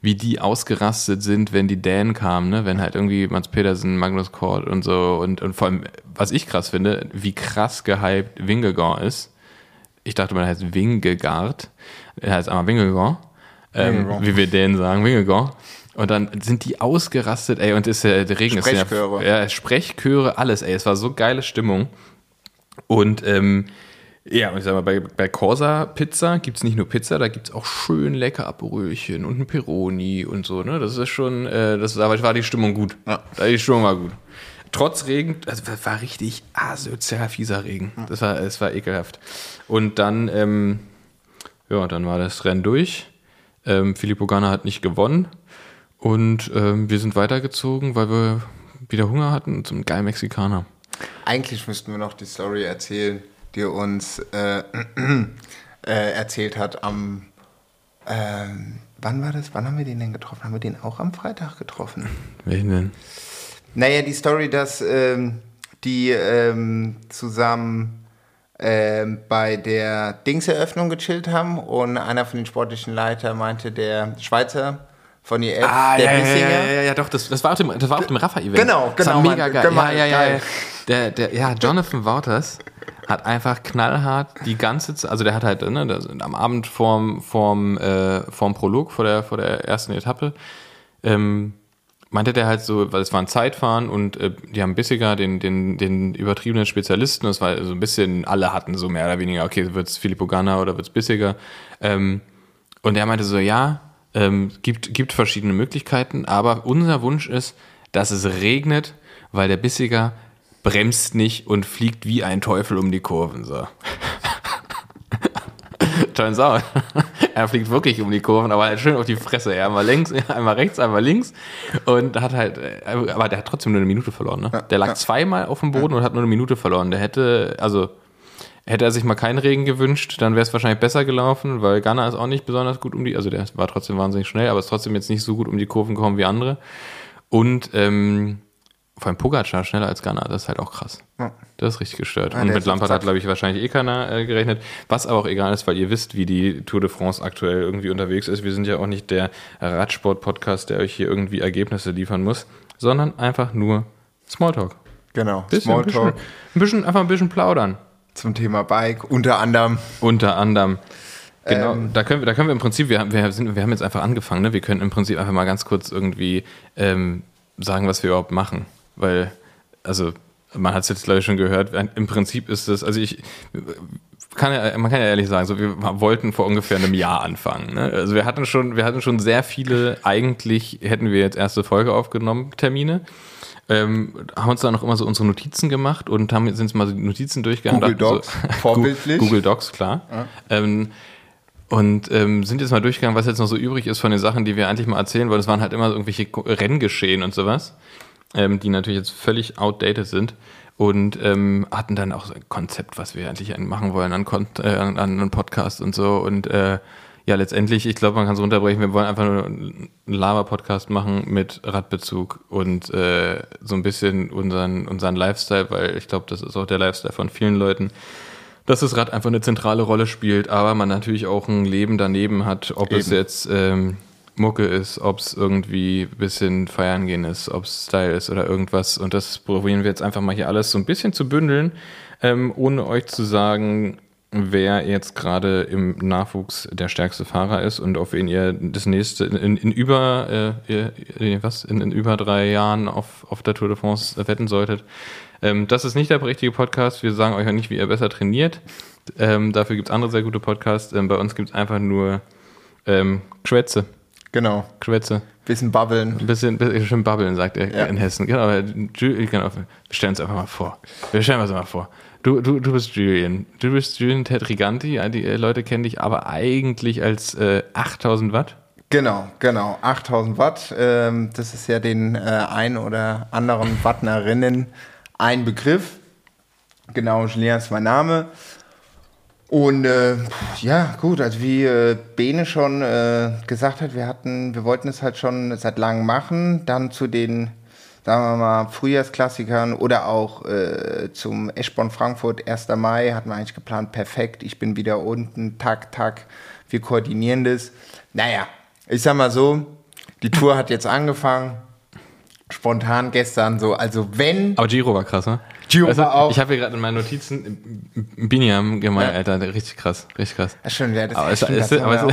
S1: wie die ausgerastet sind, wenn die Dänen kamen, ne? wenn halt irgendwie Mats Pedersen, Magnus Kort und so und, und vor allem, was ich krass finde, wie krass gehypt Wingegaard ist. Ich dachte, man heißt Wingegaard. Er heißt einmal Wingegaard. Ähm,
S2: Wingegaard.
S1: wie wir Dänen sagen, Wingegaard. Und dann sind die ausgerastet, ey, und ist der, der Regen
S2: Sprechchöre.
S1: ist ja, ja, Sprechchöre, alles, ey. Es war so geile Stimmung. Und ähm, ja, ich sag mal, bei, bei Corsa Pizza gibt's nicht nur Pizza, da gibt's auch schön lecker Aperölchen und ein Peroni und so, ne? Das ist schon, äh, das aber war die Stimmung gut.
S2: Ja.
S1: Da Die Stimmung war gut. Trotz Regen, also war richtig asozial fieser Regen. Das war, es war ekelhaft. Und dann, ähm, ja, dann war das Rennen durch. Ähm, Filippo Ganna hat nicht gewonnen. Und ähm, wir sind weitergezogen, weil wir wieder Hunger hatten zum geilen Mexikaner.
S2: Eigentlich müssten wir noch die Story erzählen, die uns äh, äh, erzählt hat am. ähm, wann war das? Wann haben wir den denn getroffen? Haben wir den auch am Freitag getroffen?
S1: Welchen denn?
S2: Naja, die Story, dass ähm, die ähm, zusammen ähm, bei der Dingseröffnung gechillt haben und einer von den sportlichen Leitern meinte, der Schweizer von der
S1: Ah, ja, ja,
S2: Bissinger,
S1: ja, ja, ja, doch, das, das war auf dem, das war auf dem Rafa-Event.
S2: Genau,
S1: Das war
S2: genau,
S1: mega geil.
S2: genau,
S1: ja, ja, ja,
S2: geil.
S1: ja. Der, der, ja, Jonathan Wouters hat einfach knallhart die ganze Zeit, also der hat halt ne, das, am Abend vorm, vorm, äh, vorm Prolog, vor der, vor der ersten Etappe, ähm, meinte der halt so, weil es war ein Zeitfahren und äh, die haben Bissiger, den, den, den übertriebenen Spezialisten, das war so ein bisschen, alle hatten so mehr oder weniger, okay, wird's Filippo Ganna oder wird's Bissiger. Ähm, und er meinte so, ja, ähm, gibt, gibt verschiedene Möglichkeiten, aber unser Wunsch ist, dass es regnet, weil der Bissiger bremst nicht und fliegt wie ein Teufel um die Kurven. So. Turns out, er fliegt wirklich um die Kurven, aber halt schön auf die Fresse. Ja, einmal links, einmal rechts, einmal links. Und hat halt, äh, aber der hat trotzdem nur eine Minute verloren. Ne? Der lag zweimal auf dem Boden und hat nur eine Minute verloren. Der hätte, also Hätte er sich mal keinen Regen gewünscht, dann wäre es wahrscheinlich besser gelaufen, weil Ghana ist auch nicht besonders gut um die, also der war trotzdem wahnsinnig schnell, aber ist trotzdem jetzt nicht so gut um die Kurven gekommen wie andere. Und ähm, vor allem Pogacar schneller als Ghana, das ist halt auch krass.
S2: Ja.
S1: Das ist richtig gestört.
S2: Ja,
S1: Und mit Lampard hat, glaube ich, wahrscheinlich eh keiner äh, gerechnet. Was aber auch egal ist, weil ihr wisst, wie die Tour de France aktuell irgendwie unterwegs ist. Wir sind ja auch nicht der Radsport-Podcast, der euch hier irgendwie Ergebnisse liefern muss, sondern einfach nur Smalltalk.
S2: genau,
S1: Bisschen, ein, bisschen,
S2: Smalltalk
S1: ein bisschen, einfach ein bisschen plaudern.
S2: Zum Thema Bike, unter anderem.
S1: Unter anderem. Genau,
S2: Ähm.
S1: da, können wir, da können wir im Prinzip, wir haben, wir, sind, wir haben jetzt einfach angefangen, ne? wir können im Prinzip einfach mal ganz kurz irgendwie ähm, sagen, was wir überhaupt machen. Weil, also, man hat es jetzt, glaube ich, schon gehört, im Prinzip ist es, also ich, kann ja, man kann ja ehrlich sagen, so, wir wollten vor ungefähr einem Jahr anfangen. Ne? Also wir hatten schon, wir hatten schon sehr viele, eigentlich hätten wir jetzt erste Folge aufgenommen, Termine. Ähm, haben uns dann noch immer so unsere Notizen gemacht und haben sind mal so die Notizen durchgegangen.
S2: Google Docs, vorbildlich.
S1: Google Docs, klar. Ähm, und ähm, sind jetzt mal durchgegangen, was jetzt noch so übrig ist von den Sachen, die wir eigentlich mal erzählen wollen. Es waren halt immer so irgendwelche Renngeschehen und sowas, ähm, die natürlich jetzt völlig outdated sind. Und ähm, hatten dann auch so ein Konzept, was wir eigentlich machen wollen an, Kon äh, an, an Podcast und so. Und äh, ja, letztendlich, ich glaube, man kann es runterbrechen, wir wollen einfach nur einen Lava-Podcast machen mit Radbezug und äh, so ein bisschen unseren, unseren Lifestyle, weil ich glaube, das ist auch der Lifestyle von vielen Leuten, dass das Rad einfach eine zentrale Rolle spielt, aber man natürlich auch ein Leben daneben hat, ob es
S2: Eben.
S1: jetzt ähm, Mucke ist, ob es irgendwie ein bisschen feiern gehen ist, ob es Style ist oder irgendwas. Und das probieren wir jetzt einfach mal hier alles so ein bisschen zu bündeln, ähm, ohne euch zu sagen, wer jetzt gerade im Nachwuchs der stärkste Fahrer ist und auf wen ihr das nächste in, in über äh, ihr- was in, in über drei Jahren auf, auf der Tour de France wetten solltet. Ähm, das ist nicht der richtige Podcast. Wir sagen euch auch nicht, wie ihr besser trainiert. Ähm, dafür gibt es andere sehr gute Podcasts. Ähm, bei uns gibt es einfach nur ähm, Quetze.
S2: Genau.
S1: Quetze.
S2: Bisschen babbeln.
S1: Ein bisschen, bisschen schön babbeln, sagt er
S2: Ja.
S1: in Hessen. Genau, genau, wir stellen uns einfach mal vor. Wir stellen uns mal vor. Du, du, du bist Julian. Du bist Julian Tetriganti. Die äh, Leute kennen dich aber eigentlich als äh, 8000 Watt.
S2: Genau, genau. 8000 Watt. Ähm, das ist ja den äh, ein oder anderen Wattnerinnen ein Begriff. Genau, Julien ist mein Name. Und äh, ja, gut, also wie äh, Bene schon äh, gesagt hat, wir hatten, wir wollten es halt schon seit langem machen. Dann zu den, sagen wir mal, Frühjahrsklassikern oder auch äh, zum Eschborn Frankfurt 1. Mai hatten wir eigentlich geplant, perfekt, ich bin wieder unten, tak, tak, wir koordinieren das. Naja, ich sag mal so, die Tour hat jetzt angefangen. Spontan gestern so, also wenn
S1: Aber Giro war krass, ne?
S2: Giro war auch-
S1: Ich habe hier gerade in meinen Notizen Biniam gemeint,
S2: Ja.
S1: Alter, richtig krass, richtig krass.
S2: Ja, schön, ja, das
S1: Aber es,
S2: stimmt,
S1: es,
S2: das
S1: aber,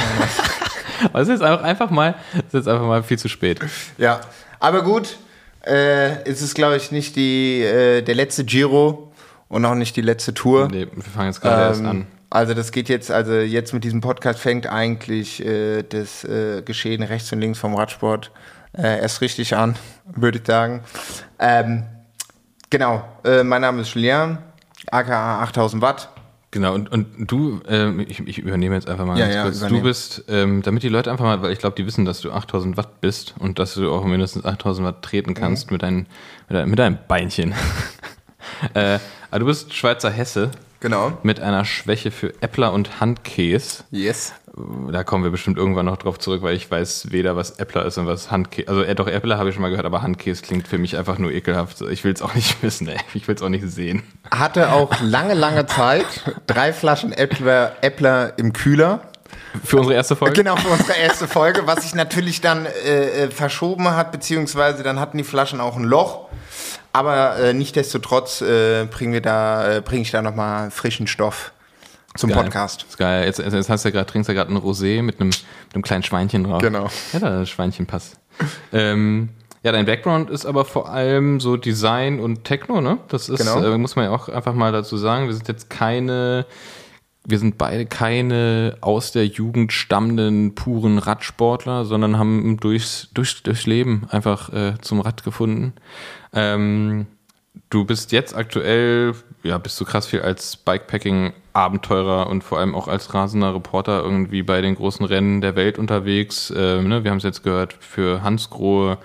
S1: aber es ist auch einfach mal, es ist jetzt einfach mal viel zu spät.
S2: Ja, aber gut, äh, es ist, glaube ich, nicht die, äh, der letzte Giro und auch nicht die letzte Tour.
S1: Nee, wir fangen jetzt gerade erst
S2: Ähm,
S1: an.
S2: Also das geht jetzt, also jetzt mit diesem Podcast fängt eigentlich äh, das äh, Geschehen rechts und links vom Radsport äh, erst richtig an, würde ich sagen. Ähm, genau, äh, mein Name ist Julien, aka 8000 Watt.
S1: Genau, und, und du, ähm, ich, ich übernehme jetzt einfach mal
S2: Ja,
S1: ganz
S2: ja,
S1: kurz. Du
S2: übernehm.
S1: bist, ähm, damit die Leute einfach mal, weil ich glaube, die wissen, dass du 8000 Watt bist und dass du auch mindestens 8000 Watt treten
S2: Mhm.
S1: kannst mit, deinen, mit, deinem, mit deinem Beinchen. äh, aber du bist Schweizer Hesse
S2: Genau.
S1: mit einer Schwäche für Äppler und Handkäse.
S2: Yes.
S1: Da kommen wir bestimmt irgendwann noch drauf zurück, weil ich weiß weder, was Äppler ist und was Handkäse. Also, äh, doch, Äppler habe ich schon mal gehört, aber Handkäse klingt für mich einfach nur ekelhaft. Ich will es auch nicht wissen, ey. Ich will es auch nicht sehen.
S2: Hatte auch lange, lange Zeit drei Flaschen Äppler, Äppler im Kühler.
S1: Für unsere erste Folge?
S2: Genau, für unsere erste Folge, was sich natürlich dann äh, äh, verschoben hat, beziehungsweise dann hatten die Flaschen auch ein Loch. Aber äh, nichtdestotrotz äh, bringen wir da, äh, bringe ich da nochmal frischen Stoff zum
S1: Geil.
S2: Podcast.
S1: Ist geil. Jetzt, jetzt hast du ja gerade, trinkst ja gerade ein Rosé mit einem, mit einem kleinen Schweinchen drauf.
S2: Genau.
S1: Ja, das Schweinchen passt. ähm, ja, dein Background ist aber vor allem so Design und Techno, ne? Das ist,
S2: Genau.
S1: äh, muss man ja auch einfach mal dazu sagen. Wir sind jetzt keine, wir sind beide keine aus der Jugend stammenden puren Radsportler, sondern haben durchs, durchs, durchs Leben einfach äh, zum Rad gefunden. Ähm, du bist jetzt aktuell, ja, bist du krass viel als Bikepacking-Abenteurer und vor allem auch als rasender Reporter irgendwie bei den großen Rennen der Welt unterwegs. Ähm, ne? Wir haben es jetzt gehört, für Hansgrohe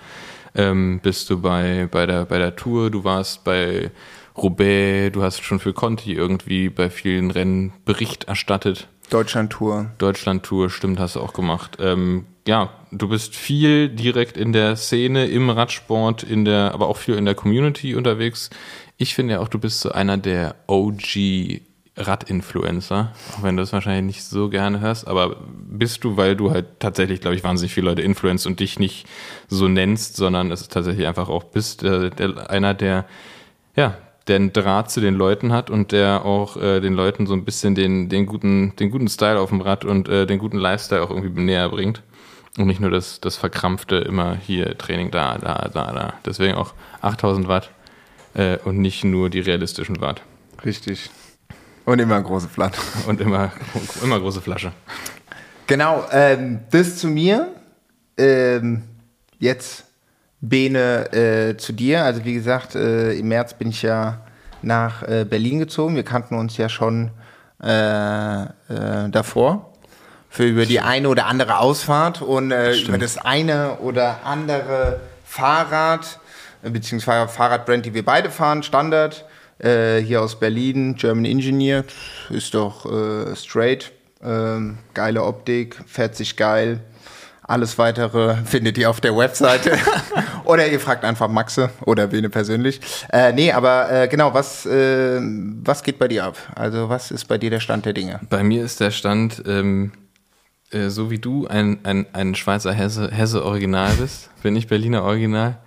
S1: ähm, bist du bei, bei, der, bei der Tour, du warst bei Roubaix, du hast schon für Conti irgendwie bei vielen Rennen Bericht erstattet.
S2: Deutschland-Tour.
S1: Deutschland-Tour, stimmt, hast du auch gemacht. Ähm, ja, du bist viel direkt in der Szene, im Radsport, in der, aber auch viel in der Community unterwegs. Ich finde ja auch, du bist so einer der OG Rad-Influencer, auch wenn du das wahrscheinlich nicht so gerne hörst, aber bist du, weil du halt tatsächlich, glaube ich, wahnsinnig viele Leute influenzt und dich nicht so nennst, sondern es ist tatsächlich einfach auch bist, äh, der, einer der, ja, der einen Draht zu den Leuten hat und der auch äh, den Leuten so ein bisschen den, den, guten, den guten Style auf dem Rad und äh, den guten Lifestyle auch irgendwie näher bringt. Und nicht nur das, das verkrampfte immer hier Training da, da, da, da. Deswegen auch 8000 Watt äh, und nicht nur die realistischen Watt.
S2: Richtig. Und immer große Flatte.
S1: Und immer, immer große Flasche.
S2: Genau, ähm, das zu mir. Ähm, jetzt Bene äh, zu dir. Also wie gesagt, äh, im März bin ich ja nach äh, Berlin gezogen. Wir kannten uns ja schon äh, äh, davor für über die eine oder andere Ausfahrt und äh, über das eine oder andere Fahrrad beziehungsweise Fahrradbrand, die wir beide fahren, Standard äh, hier aus Berlin, German Engineer, ist doch äh, straight, ähm, geile Optik, fährt sich geil. Alles weitere findet ihr auf der Webseite. oder ihr fragt einfach Maxe oder Bene persönlich. Äh, nee, aber äh, genau, was, äh, was geht bei dir ab? Also, was ist bei dir der Stand der Dinge?
S1: Bei mir ist der Stand, ähm, äh, so wie du ein, ein, ein Schweizer Hesse, Hesse Original bist, bin ich Berliner Original.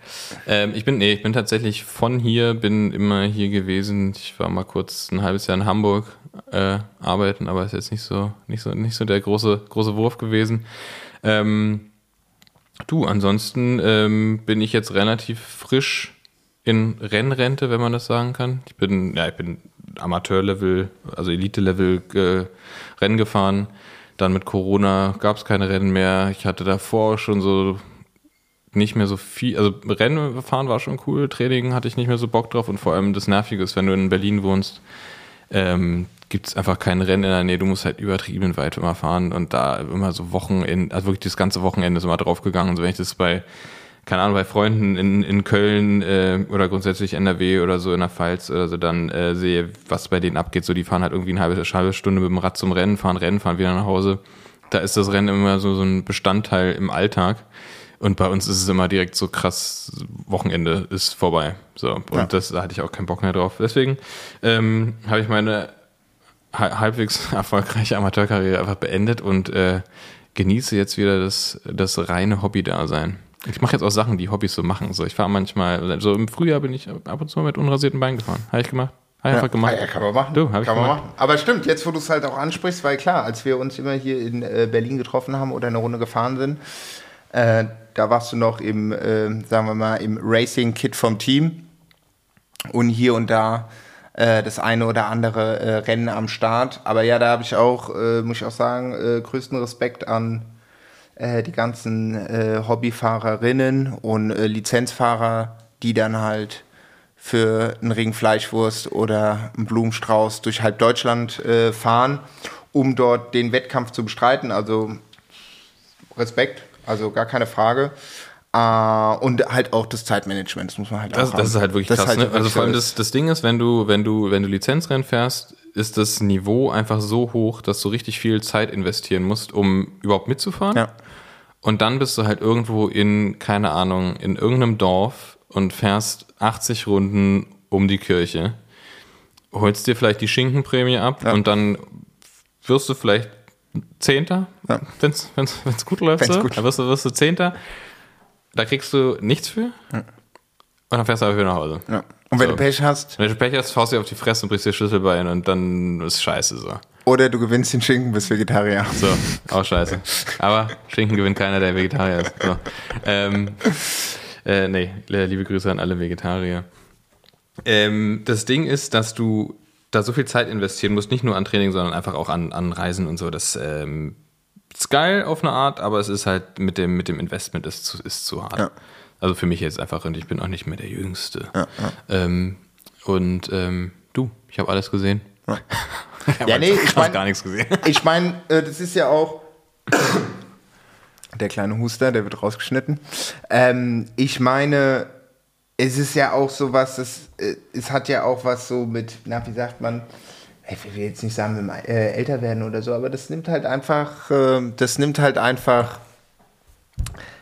S1: Ähm, ich bin, nee, ich bin tatsächlich von hier, bin immer hier gewesen. Ich war mal kurz ein halbes Jahr in Hamburg äh, arbeiten, aber ist jetzt nicht so, nicht so, nicht so der große, große Wurf gewesen. Ähm, du, ansonsten ähm, bin ich jetzt relativ frisch in Rennrente, wenn man das sagen kann. Ich bin, ja, ich bin Amateurlevel, also Elite-Level äh, Rennen gefahren. Dann mit Corona gab es keine Rennen mehr. Ich hatte davor schon so nicht mehr so viel, also Rennen fahren war schon cool, Training hatte ich nicht mehr so Bock drauf und vor allem das Nervige ist, wenn du in Berlin wohnst, ähm, gibt es einfach kein Rennen in der Nähe, du musst halt übertrieben weit immer fahren und da immer so Wochenende, also wirklich das ganze Wochenende ist immer draufgegangen. So wenn ich das bei, keine Ahnung, bei Freunden in, in Köln äh, oder grundsätzlich NRW oder so in der Pfalz oder so dann äh, sehe, was bei denen abgeht. So, die fahren halt irgendwie eine halbe, halbe Stunde mit dem Rad zum Rennen, fahren Rennen, fahren wieder nach Hause. Da ist das Rennen immer so, so ein Bestandteil im Alltag. Und bei uns ist es immer direkt so krass, Wochenende ist vorbei. So, und
S2: Ja.
S1: das, da hatte ich auch keinen Bock mehr drauf. Deswegen ähm, habe ich meine ha- halbwegs erfolgreiche Amateurkarriere einfach beendet und äh, genieße jetzt wieder das, das reine Hobby-Dasein. Ich mache jetzt auch Sachen, die Hobbys so machen. So, ich fahre manchmal, so im Frühjahr bin ich ab und zu mal mit unrasierten Beinen gefahren. Habe ich gemacht. Habe ich einfach gemacht.
S2: Ja, kann man machen.
S1: Du, hab ich
S2: kann man
S1: gemacht.
S2: machen. Aber stimmt, jetzt wo du es halt auch ansprichst, weil klar, als wir uns immer hier in äh, Berlin getroffen haben oder eine Runde gefahren sind, äh, da warst du noch im, äh, sagen wir mal, im Racing-Kit vom Team und hier und da äh, das eine oder andere äh, Rennen am Start. Aber ja, da habe ich auch, äh, muss ich auch sagen, äh, größten Respekt an die ganzen äh, Hobbyfahrerinnen und äh, Lizenzfahrer, die dann halt für einen Ring Fleischwurst oder einen Blumenstrauß durch halb Deutschland äh, fahren, um dort den Wettkampf zu bestreiten. Also Respekt, also gar keine Frage. Äh, und halt auch das Zeitmanagement, das muss man halt
S1: Das,
S2: auch haben.
S1: das ist halt wirklich
S2: Das
S1: krass.
S2: halt
S1: ne? Also
S2: wirklich
S1: vor allem das, das Ding ist, wenn du, wenn du, wenn du Lizenzrennen fährst, ist das Niveau einfach so hoch, dass du richtig viel Zeit investieren musst, um überhaupt mitzufahren.
S2: Ja.
S1: Und dann bist du halt irgendwo in, keine Ahnung, in irgendeinem Dorf und fährst 80 Runden um die Kirche, holst dir vielleicht die Schinkenprämie ab
S2: Ja.
S1: und dann wirst du vielleicht Zehnter,
S2: Ja.
S1: wenn's, wenn's, wenn's gut läuft.
S2: Wenn's
S1: so.
S2: gut
S1: Dann wirst du, wirst du Zehnter. Da kriegst du nichts für. Und dann fährst du aber wieder nach Hause.
S2: Ja. Und wenn
S1: So.
S2: du Pech hast,
S1: Wenn du Pech hast, faust du dir auf die Fresse und brichst dir Schlüsselbein und dann ist scheiße so.
S2: Oder du gewinnst den Schinken, bist Vegetarier.
S1: So, auch scheiße. Aber Schinken gewinnt keiner, der Vegetarier ist. So. Ähm, äh, nee, liebe Grüße an alle Vegetarier. Ähm, das Ding ist, dass du da so viel Zeit investieren musst, nicht nur an Training, sondern einfach auch an, an Reisen und so. Das ähm, ist geil auf eine Art, aber es ist halt mit dem, mit dem Investment ist zu, ist zu hart.
S2: Ja.
S1: Also für mich jetzt einfach, und ich bin auch nicht mehr der Jüngste. Ähm, und ähm, du, ich habe alles gesehen.
S2: Ja, nee, ich mein-
S1: gar nichts gesehen.
S2: Ich meine, äh, das ist ja auch. Der kleine Huster, der wird rausgeschnitten. Ähm, ich meine, es ist ja auch so was, das, äh, es hat ja auch was so mit, na, wie sagt man, ich will jetzt nicht sagen, mit dem, äh, älter werden oder so, aber das nimmt halt einfach, äh, das nimmt halt einfach.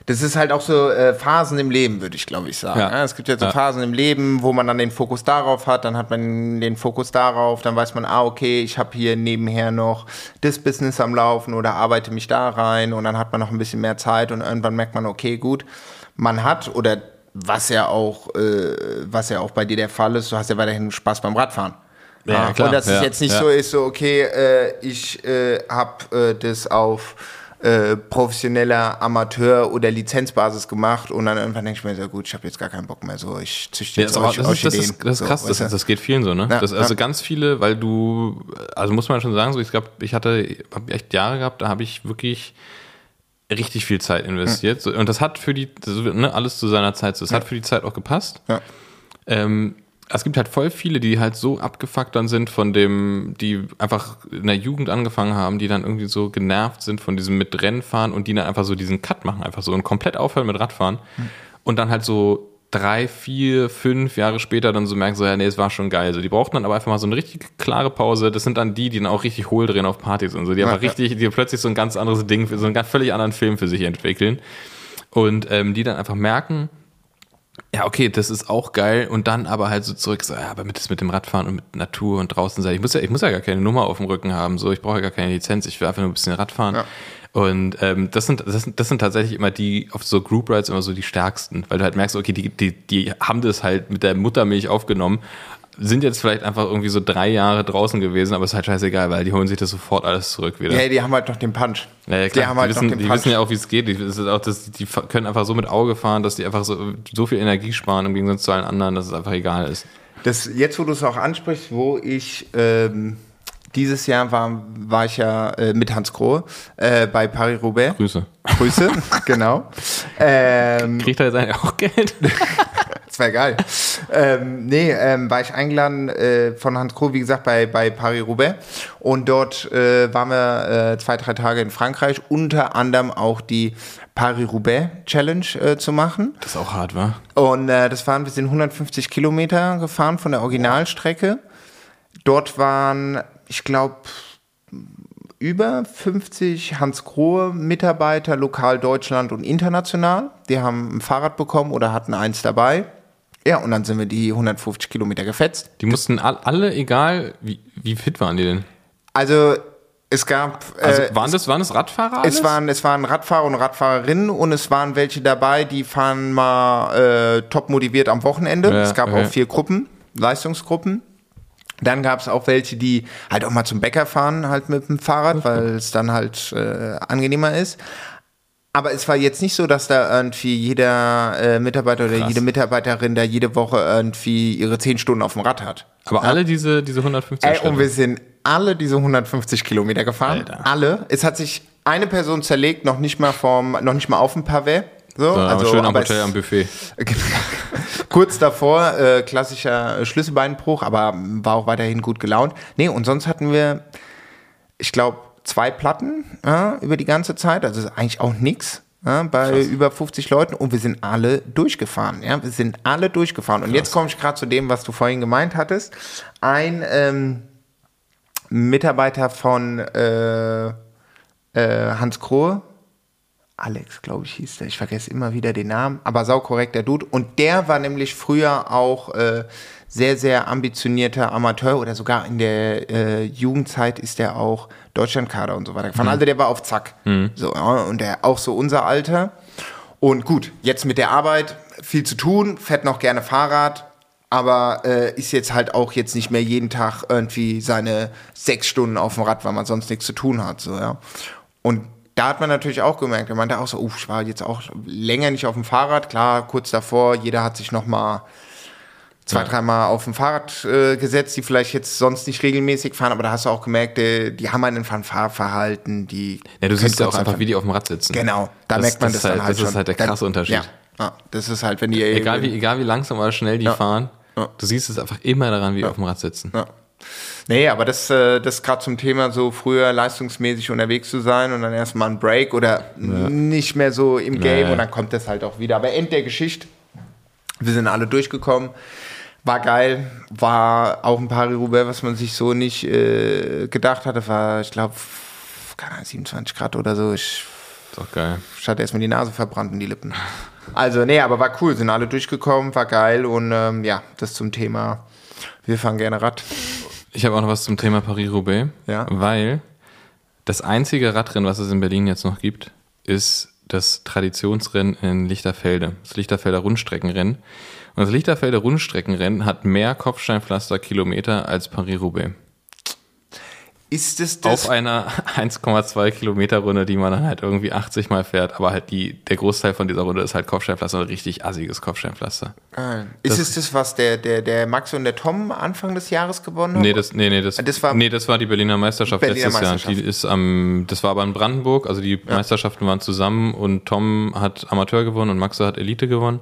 S2: Das ist halt auch so äh, Phasen im Leben, würde ich glaube ich sagen.
S1: Ja.
S2: Ja. Es gibt ja so. Phasen im Leben, wo man dann den Fokus darauf hat, dann hat man den Fokus darauf, dann weiß man, ah, okay, ich habe hier nebenher noch das Business am Laufen oder arbeite mich da rein und dann hat man noch ein bisschen mehr Zeit und irgendwann merkt man, okay, gut, man hat oder was ja auch, äh, was ja auch bei dir der Fall ist, du hast ja weiterhin Spaß beim Radfahren.
S1: Ja, klar.
S2: Und dass es
S1: Ja,
S2: jetzt nicht so ist, so, okay, äh, ich äh, habe äh, das auf äh, professioneller Amateur- oder Lizenzbasis gemacht und dann irgendwann denke ich mir so, gut, ich habe jetzt gar keinen Bock mehr, so, ich züchte
S1: Ja,
S2: jetzt
S1: das,
S2: Orch-
S1: das, ist, das, ist, das ist
S2: So,
S1: krass, das, das geht vielen so, ne?
S2: Ja,
S1: das, also
S2: ja.
S1: ganz viele, weil du, also muss man schon sagen, so ich glaube, ich hatte, habe echt Jahre gehabt, da habe ich wirklich richtig viel Zeit investiert. So, Und das hat für die, ne, alles zu seiner Zeit, so, das hat für die Zeit auch gepasst.
S2: Ja.
S1: Ähm, es gibt halt voll viele, die halt so abgefuckt dann sind von dem, die einfach in der Jugend angefangen haben, die dann irgendwie so genervt sind von diesem mit Rennfahren und die dann einfach so diesen Cut machen, einfach so und komplett aufhören mit Radfahren und dann halt so drei, vier, fünf Jahre später dann so merken, so, ja, nee, es war schon geil. So, die brauchten dann aber einfach mal so eine richtig klare Pause. Das sind dann die, die dann auch richtig hohl drehen auf Partys und so. Die einfach
S2: ja.
S1: richtig, die plötzlich so ein ganz anderes Ding, so einen ganz völlig anderen Film für sich entwickeln. Und ähm, die dann einfach merken, ja, okay, das ist auch geil. Und dann aber halt so zurück, so, ja, aber mit, das mit dem Radfahren und mit Natur und draußen sein. Ich muss ja, ich muss ja gar keine Nummer auf dem Rücken haben. So, ich brauche ja gar keine Lizenz. Ich will einfach nur ein bisschen Radfahren.
S2: Ja.
S1: Und ähm, das, sind, das, sind, das sind tatsächlich immer die, auf so Group Rides immer so die stärksten, weil du halt merkst, okay, die, die, die haben das halt mit der Muttermilch aufgenommen, sind jetzt vielleicht einfach irgendwie so drei Jahre draußen gewesen, aber ist halt scheißegal, weil die holen sich das sofort alles zurück wieder.
S2: Ja, die haben halt noch den Punch.
S1: Ja, ja,
S2: die haben
S1: die,
S2: halt
S1: wissen,
S2: noch den
S1: die
S2: Punch.
S1: wissen ja auch, wie es geht. Die, auch, das, die können einfach so mit Auge fahren, dass die einfach so, so viel Energie sparen im Gegensatz zu allen anderen, dass es einfach egal ist.
S2: Das, jetzt, wo du es auch ansprichst, wo ich ähm, dieses Jahr war, war ich ja äh, mit Hans Krohe äh, bei Paris-Roubaix.
S1: Grüße.
S2: Grüße, genau. Ähm,
S1: Kriegt er jetzt eigentlich auch Geld?
S2: das wäre geil. ähm, nee, ähm, war ich eingeladen äh, von Hans Kroh, wie gesagt, bei, bei Paris-Roubaix. Und dort äh, waren wir äh, zwei, drei Tage in Frankreich, unter anderem auch die Paris-Roubaix-Challenge äh, zu machen.
S1: Das ist auch hart, wa?
S2: Und äh, das waren, wir sind 150 Kilometer gefahren von der Originalstrecke. Dort waren, ich glaube, über 50 Hans Grohe Mitarbeiter, lokal Deutschland und international. Die haben ein Fahrrad bekommen oder hatten eins dabei. Ja, und dann sind wir die 150 Kilometer gefetzt.
S1: Die mussten all, alle, egal, wie, wie fit waren die denn?
S2: Also es gab
S1: Also
S2: äh,
S1: waren, das, waren das Radfahrer? Alles?
S2: Es waren, es waren Radfahrer und Radfahrerinnen und es waren welche dabei, die fahren mal äh, top motiviert am Wochenende.
S1: Ja,
S2: es gab
S1: okay.
S2: auch vier Gruppen, Leistungsgruppen. Dann gab es auch welche, die halt auch mal zum Bäcker fahren, halt mit dem Fahrrad, weil es dann halt äh, angenehmer ist. Aber es war jetzt nicht so, dass da irgendwie jeder äh, Mitarbeiter oder
S1: Krass.
S2: jede Mitarbeiterin da jede Woche irgendwie ihre zehn Stunden auf dem Rad hat.
S1: Aber alle diese, diese 150
S2: Ey, und
S1: Schritte?
S2: wir sind alle diese 150 Kilometer gefahren.
S1: Alter.
S2: Alle. Es hat sich eine Person zerlegt, noch nicht mal vom, noch nicht mal auf dem Pavé. So,
S1: So, also, schön am Hotel
S2: es-
S1: am Buffet.
S2: Kurz davor, äh, klassischer äh, Schlüsselbeinbruch, aber war auch weiterhin gut gelaunt. Nee, und sonst hatten wir, ich glaube, zwei Platten ja, über die ganze Zeit. Also ist eigentlich auch nix. Ja, bei über 50 Leuten und wir sind alle durchgefahren. Ja, wir sind alle durchgefahren. Und jetzt komme ich gerade zu dem, was du vorhin gemeint hattest. Ein ähm, Mitarbeiter von äh, äh, Hans Krohe, Alex, glaube ich, hieß der. Ich vergesse immer wieder den Namen, aber saukorrekter Dude. Und der war nämlich früher auch äh, sehr, sehr ambitionierter Amateur oder sogar in der äh, Jugendzeit ist der auch Deutschlandkader und so weiter gefahren. Also der war auf Zack. So, ja, und der auch so unser Alter. Und gut, jetzt mit der Arbeit viel zu tun, fährt noch gerne Fahrrad, aber äh, ist jetzt halt auch jetzt nicht mehr jeden Tag irgendwie seine sechs Stunden auf dem Rad, weil man sonst nichts zu tun hat. So, ja. Und da hat man natürlich auch gemerkt, er meinte auch so, uff, ich war jetzt auch länger nicht auf dem Fahrrad. Klar, kurz davor, jeder hat sich noch mal zwei,
S1: Ja.
S2: dreimal auf dem Fahrrad äh, gesetzt, die vielleicht jetzt sonst nicht regelmäßig fahren, aber da hast du auch gemerkt, äh, die haben einen Fahrverhalten, die
S1: Ja, du siehst ja auch einfach, wie die auf dem Rad sitzen.
S2: Genau, da merkt man das,
S1: ist halt,
S2: dann halt
S1: Das
S2: schon.
S1: ist halt der krasse Unterschied.
S2: Ja, ja, das ist halt, wenn die
S1: Egal, wie, egal wie langsam oder schnell die fahren,
S2: Ja.
S1: du siehst es einfach immer daran, wie die auf dem Rad sitzen.
S2: Ja. Nee, aber das, äh, das gerade zum Thema so früher leistungsmäßig unterwegs zu sein und dann erstmal ein Break oder nicht mehr so im Game und dann kommt das halt auch wieder. Aber End der Geschichte, wir sind alle durchgekommen. War geil, war auch ein Paris-Roubaix, was man sich so nicht äh, gedacht hatte. War, ich glaube, 27 Grad oder so. Ich
S1: Ist auch geil.
S2: ich hatte erstmal die Nase verbrannt und die Lippen. Also, nee, aber war cool, sind alle durchgekommen, war geil und ähm, ja, das zum Thema, wir fahren gerne Rad.
S1: Ich habe auch noch was zum Thema Paris-Roubaix,
S2: Ja.
S1: weil das einzige Radrennen, was es in Berlin jetzt noch gibt, ist das Traditionsrennen in Lichterfelde, das Lichterfelder Rundstreckenrennen. Und das Lichterfelder Rundstreckenrennen hat mehr Kopfsteinpflaster-Kilometer als Paris-Roubaix.
S2: Ist es das?
S1: auf einer 1,2 Kilometer Runde, die man dann halt irgendwie 80 Mal fährt, aber halt die, der Großteil von dieser Runde ist halt Kopfsteinpflaster, ein richtig assiges Kopfsteinpflaster.
S2: Ah, ist es das, was der, der, der Max und der Tom Anfang des Jahres gewonnen haben?
S1: Nee, das, nee, nee, das,
S2: Das war-
S1: nee, das war die Berliner Meisterschaft
S2: Berliner
S1: letztes Jahr.
S2: Meisterschaft.
S1: Die ist am, das war aber in Brandenburg, also die Meisterschaften waren zusammen und Tom hat Amateur gewonnen und Max hat Elite gewonnen.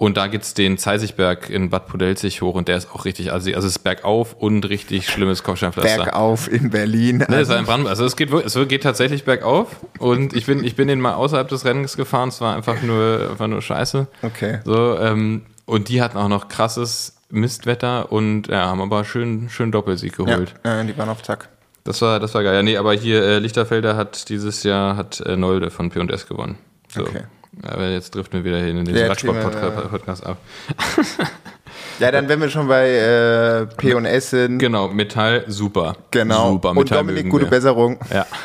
S1: Und da gibt's den Zeisigberg in Bad Pudelzig hoch und der ist auch richtig assi. Also es ist bergauf und richtig schlimmes Kopfsteinpflaster.
S2: Bergauf in Berlin.
S1: Ne, war in Brandenburg. Also es geht, es geht tatsächlich bergauf und ich bin, ich bin den mal außerhalb des Rennens gefahren. Es war einfach nur, einfach nur Scheiße.
S2: Okay.
S1: So, ähm, und die hatten auch noch krasses Mistwetter und ja, haben aber schön, schön Doppelsieg
S2: ja,
S1: geholt.
S2: äh, die waren auf Zack.
S1: Das war, das war geil. Ja, nee, aber hier äh, Lichterfelder hat dieses Jahr hat äh, Nolde von P&S gewonnen. So.
S2: Okay.
S1: Aber jetzt driften wir wieder hin in den
S2: Ja,
S1: Radsport-Podcast ab.
S2: Ja, dann wenn wir schon bei äh, P&S sind.
S1: Genau, Metall, super.
S2: Genau.
S1: Super,
S2: und
S1: Metall
S2: Dominik,
S1: mögen
S2: gute
S1: wir.
S2: Besserung.
S1: Ja.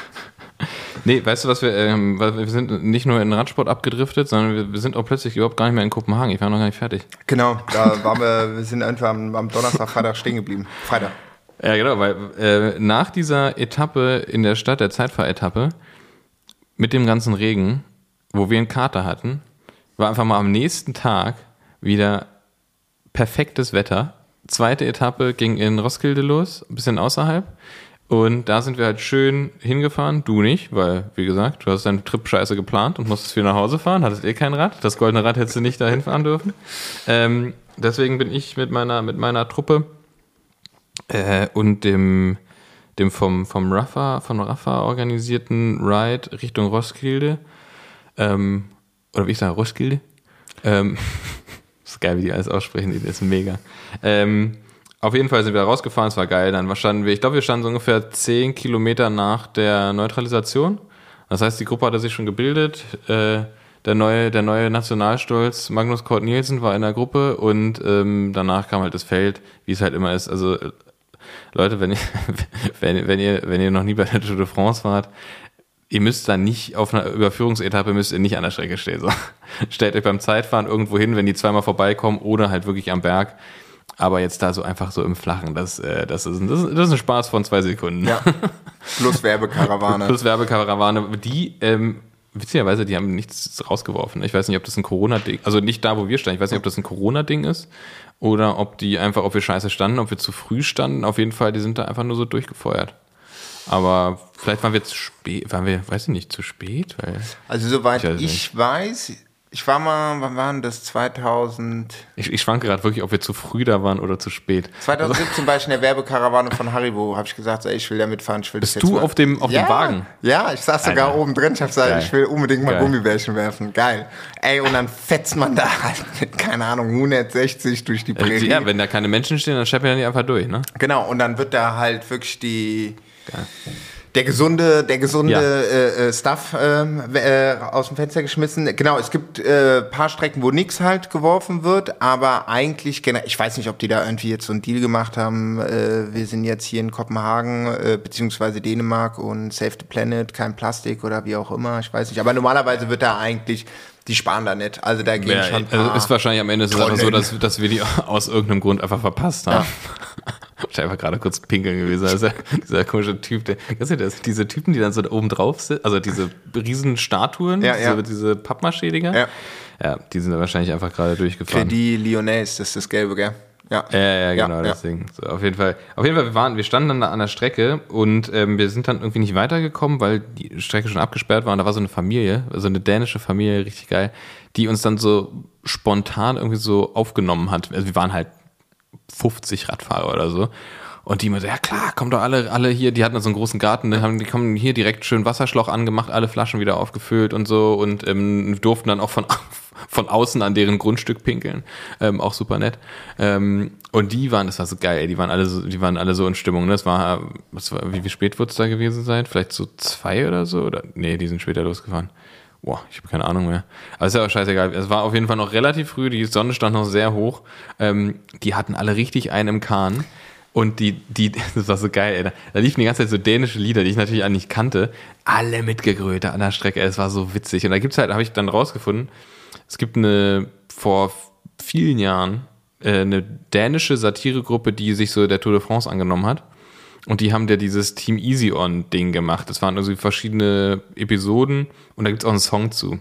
S1: Nee, weißt du was, wir, ähm, wir sind nicht nur in Radsport abgedriftet, sondern wir, wir sind auch plötzlich überhaupt gar nicht mehr in Kopenhagen. Ich war noch gar nicht fertig.
S2: Genau, da waren wir, wir sind einfach am, am Donnerstag, Freitag stehen geblieben. Freitag.
S1: Ja, genau, weil äh, nach dieser Etappe in der Stadt, der Zeitfahretappe, mit dem ganzen Regen, wo wir einen Kater hatten, war einfach mal am nächsten Tag wieder perfektes Wetter. Zweite Etappe ging in Roskilde los, ein bisschen außerhalb. Und da sind wir halt schön hingefahren. Du nicht, weil, wie gesagt, du hast deinen Trip scheiße geplant und musstest wieder nach Hause fahren. Hattest eh kein Rad. Das goldene Rad hättest du nicht dahin fahren dürfen. Ähm, deswegen bin ich mit meiner, mit meiner Truppe äh, und dem, dem vom, vom Rafa, von Rafa organisierten Ride Richtung Roskilde. Ähm, oder wie ich sage, Roskilde. Ähm, ist geil, wie die alles aussprechen, die ist mega. Ähm, auf jeden Fall sind wir rausgefahren, es war geil. Dann standen wir, ich glaube, wir standen so ungefähr 10 Kilometer nach der Neutralisation. Das heißt, die Gruppe hatte sich schon gebildet. Äh, der neue, der neue Nationalstolz Magnus Kort Nielsen war in der Gruppe und ähm, danach kam halt das Feld, wie es halt immer ist. Also äh, Leute, wenn ihr, wenn, wenn ihr, wenn ihr noch nie bei der Tour de France wart, ihr müsst da nicht auf einer Überführungsetappe müsst ihr nicht an der Strecke stehen. So. Stellt euch beim Zeitfahren irgendwo hin, wenn die zweimal vorbeikommen oder halt wirklich am Berg. Aber jetzt da so einfach so im Flachen, das, äh, das, ist, ein- das, ist, das ist ein Spaß von zwei Sekunden.
S2: Ja. Plus Werbekarawane.
S1: Plus Werbekarawane. Die, ähm, witzigerweise, die haben nichts rausgeworfen. Ich weiß nicht, ob das ein Corona-Ding, also nicht da, wo wir standen. Ich weiß nicht, ob das ein Corona-Ding ist oder ob die einfach, ob wir scheiße standen, ob wir zu früh standen. Auf jeden Fall, die sind da einfach nur so durchgefeuert. Aber vielleicht waren wir zu spät, waren wir, weiß ich nicht, zu spät? Weil
S2: Also soweit
S1: Ich weiß
S2: ich, weiß, ich war mal, wann waren das? 2000,
S1: ich, ich schwanke gerade wirklich, ob wir zu früh da waren oder zu spät.
S2: 2017 war ich in der Werbekarawane von Haribo, habe ich gesagt, so, ey, ich will da mitfahren, ich will das
S1: Bist
S2: jetzt
S1: du
S2: mal.
S1: auf dem- auf dem
S2: ja,
S1: Wagen?
S2: Ja, ich saß sogar
S1: Alter.
S2: oben drin, ich habe gesagt,
S1: Geil.
S2: ich will unbedingt mal
S1: Geil.
S2: Gummibärchen werfen. Geil. Ey, und dann fetzt man da halt mit, keine Ahnung, 160 durch die Prärie.
S1: Ja, wenn da keine Menschen stehen, dann scheppern die einfach durch, ne?
S2: Genau, und dann wird da halt wirklich die der gesunde, der gesunde
S1: Ja.
S2: äh, äh, Stuff ähm, äh, aus dem Fenster geschmissen. Genau, es gibt äh, paar Strecken, wo nichts halt geworfen wird, aber eigentlich, gena- ich weiß nicht, ob die da irgendwie jetzt so einen Deal gemacht haben. Äh, wir sind jetzt hier in Kopenhagen äh, beziehungsweise Dänemark und Save the Planet, kein Plastik oder wie auch immer, ich weiß nicht. Aber normalerweise wird da eigentlich, die sparen da nicht. Also da gehen
S1: Ja,
S2: schon.
S1: also ist wahrscheinlich am Ende ist es einfach so, dass, dass wir die aus irgendeinem Grund einfach verpasst haben. Ich einfach gerade kurz pinkeln gewesen. Also dieser komische Typ, der, du das? Diese Typen, die dann so da oben drauf sind, also diese riesen Statuen,
S2: Ja, ja.
S1: diese, diese Pappmaschädiger.
S2: Ja.
S1: ja, die sind da wahrscheinlich einfach gerade durchgefahren.
S2: Credit Lyonnais, das ist das Gelbe, gell? Ja.
S1: Ja, ja,
S2: Ja,
S1: genau,
S2: ja.
S1: deswegen. So, auf jeden Fall. Auf jeden Fall, wir waren, wir standen dann da an der Strecke und ähm, wir sind dann irgendwie nicht weitergekommen, weil die Strecke schon abgesperrt war und da war so eine Familie, also eine dänische Familie, richtig geil, die uns dann so spontan irgendwie so aufgenommen hat. Also wir waren halt 50 Radfahrer oder so. Und die immer so, ja klar, kommt doch alle, alle hier, die hatten so einen großen Garten, ne, haben, die kommen hier direkt schön Wasserschlauch angemacht, alle Flaschen wieder aufgefüllt und so und ähm, durften dann auch von, von außen an deren Grundstück pinkeln. Ähm, auch super nett. Ähm, und die waren, das war so geil, die waren alle so, die waren alle so in Stimmung. Ne? Das war, was war, wie, wie spät wird es da gewesen sein? Vielleicht so zwei oder so? Oder nee, die sind später losgefahren. Boah, ich habe keine Ahnung mehr. Aber ist ja auch scheißegal. Es war auf jeden Fall noch relativ früh, die Sonne stand noch sehr hoch. Ähm, die hatten alle richtig einen im Kahn. Und die, die, das war so geil, ey. Da, liefen die ganze Zeit so dänische Lieder, die ich natürlich auch nicht kannte. Alle mitgegrölt da an der Strecke. Es war so witzig. Und da gibt's halt, habe ich dann rausgefunden, es gibt eine, vor vielen Jahren, äh, eine dänische Satiregruppe, die sich so der Tour de France angenommen hat. Und die haben ja dieses Team Easy On Ding gemacht. Das waren also verschiedene Episoden und da gibt's auch einen Song zu.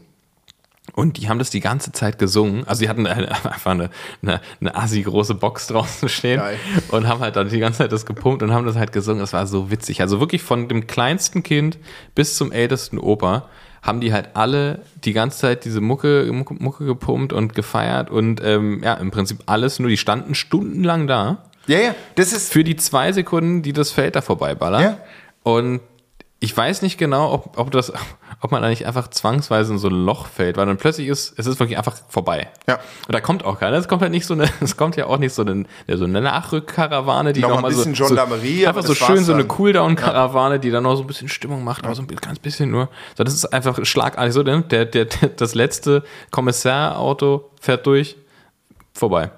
S1: Und die haben das die ganze Zeit gesungen. Also die hatten eine, einfach eine, eine, eine assi große Box draußen stehen
S2: Geil.
S1: und haben halt dann die ganze Zeit das gepumpt und haben das halt gesungen. Das war so witzig. Also wirklich von dem kleinsten Kind bis zum ältesten Opa haben die halt alle die ganze Zeit diese Mucke, Mucke, Mucke gepumpt und gefeiert und ähm, ja, im Prinzip alles, nur die standen stundenlang da
S2: Ja, ja, das ist
S1: für die zwei Sekunden, die das Feld da vorbeiballert.
S2: Ja.
S1: Und ich weiß nicht genau, ob, ob, das, ob man da nicht einfach zwangsweise in so ein Loch fällt, weil dann plötzlich ist, es ist wirklich einfach vorbei.
S2: Ja.
S1: Und da kommt auch keiner. Es kommt halt nicht so eine, es kommt ja auch nicht so eine, so eine Nachrückkarawane, die
S2: Noch
S1: noch
S2: ein
S1: mal
S2: bisschen
S1: so, so, einfach so schön so eine. Cooldown-Karawane, die dann noch so ein bisschen Stimmung macht, aber so ein ganz bisschen nur. So, das ist einfach schlagartig so, ne? der, der, der, das letzte Kommissarauto fährt durch, vorbei.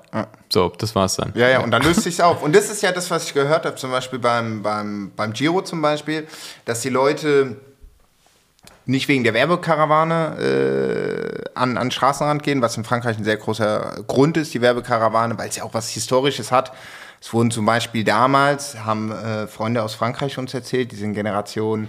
S1: So, das war's dann.
S2: Ja, ja, und dann löst sich's auf. Und das ist ja das, was ich gehört habe, zum Beispiel beim, beim, beim Giro zum Beispiel, dass die Leute nicht wegen der Werbekarawane äh, an, an den Straßenrand gehen, was in Frankreich ein sehr großer Grund ist, die Werbekarawane, weil es ja auch was Historisches hat. Es wurden zum Beispiel damals, haben äh, Freunde aus Frankreich uns erzählt, die sind Generation,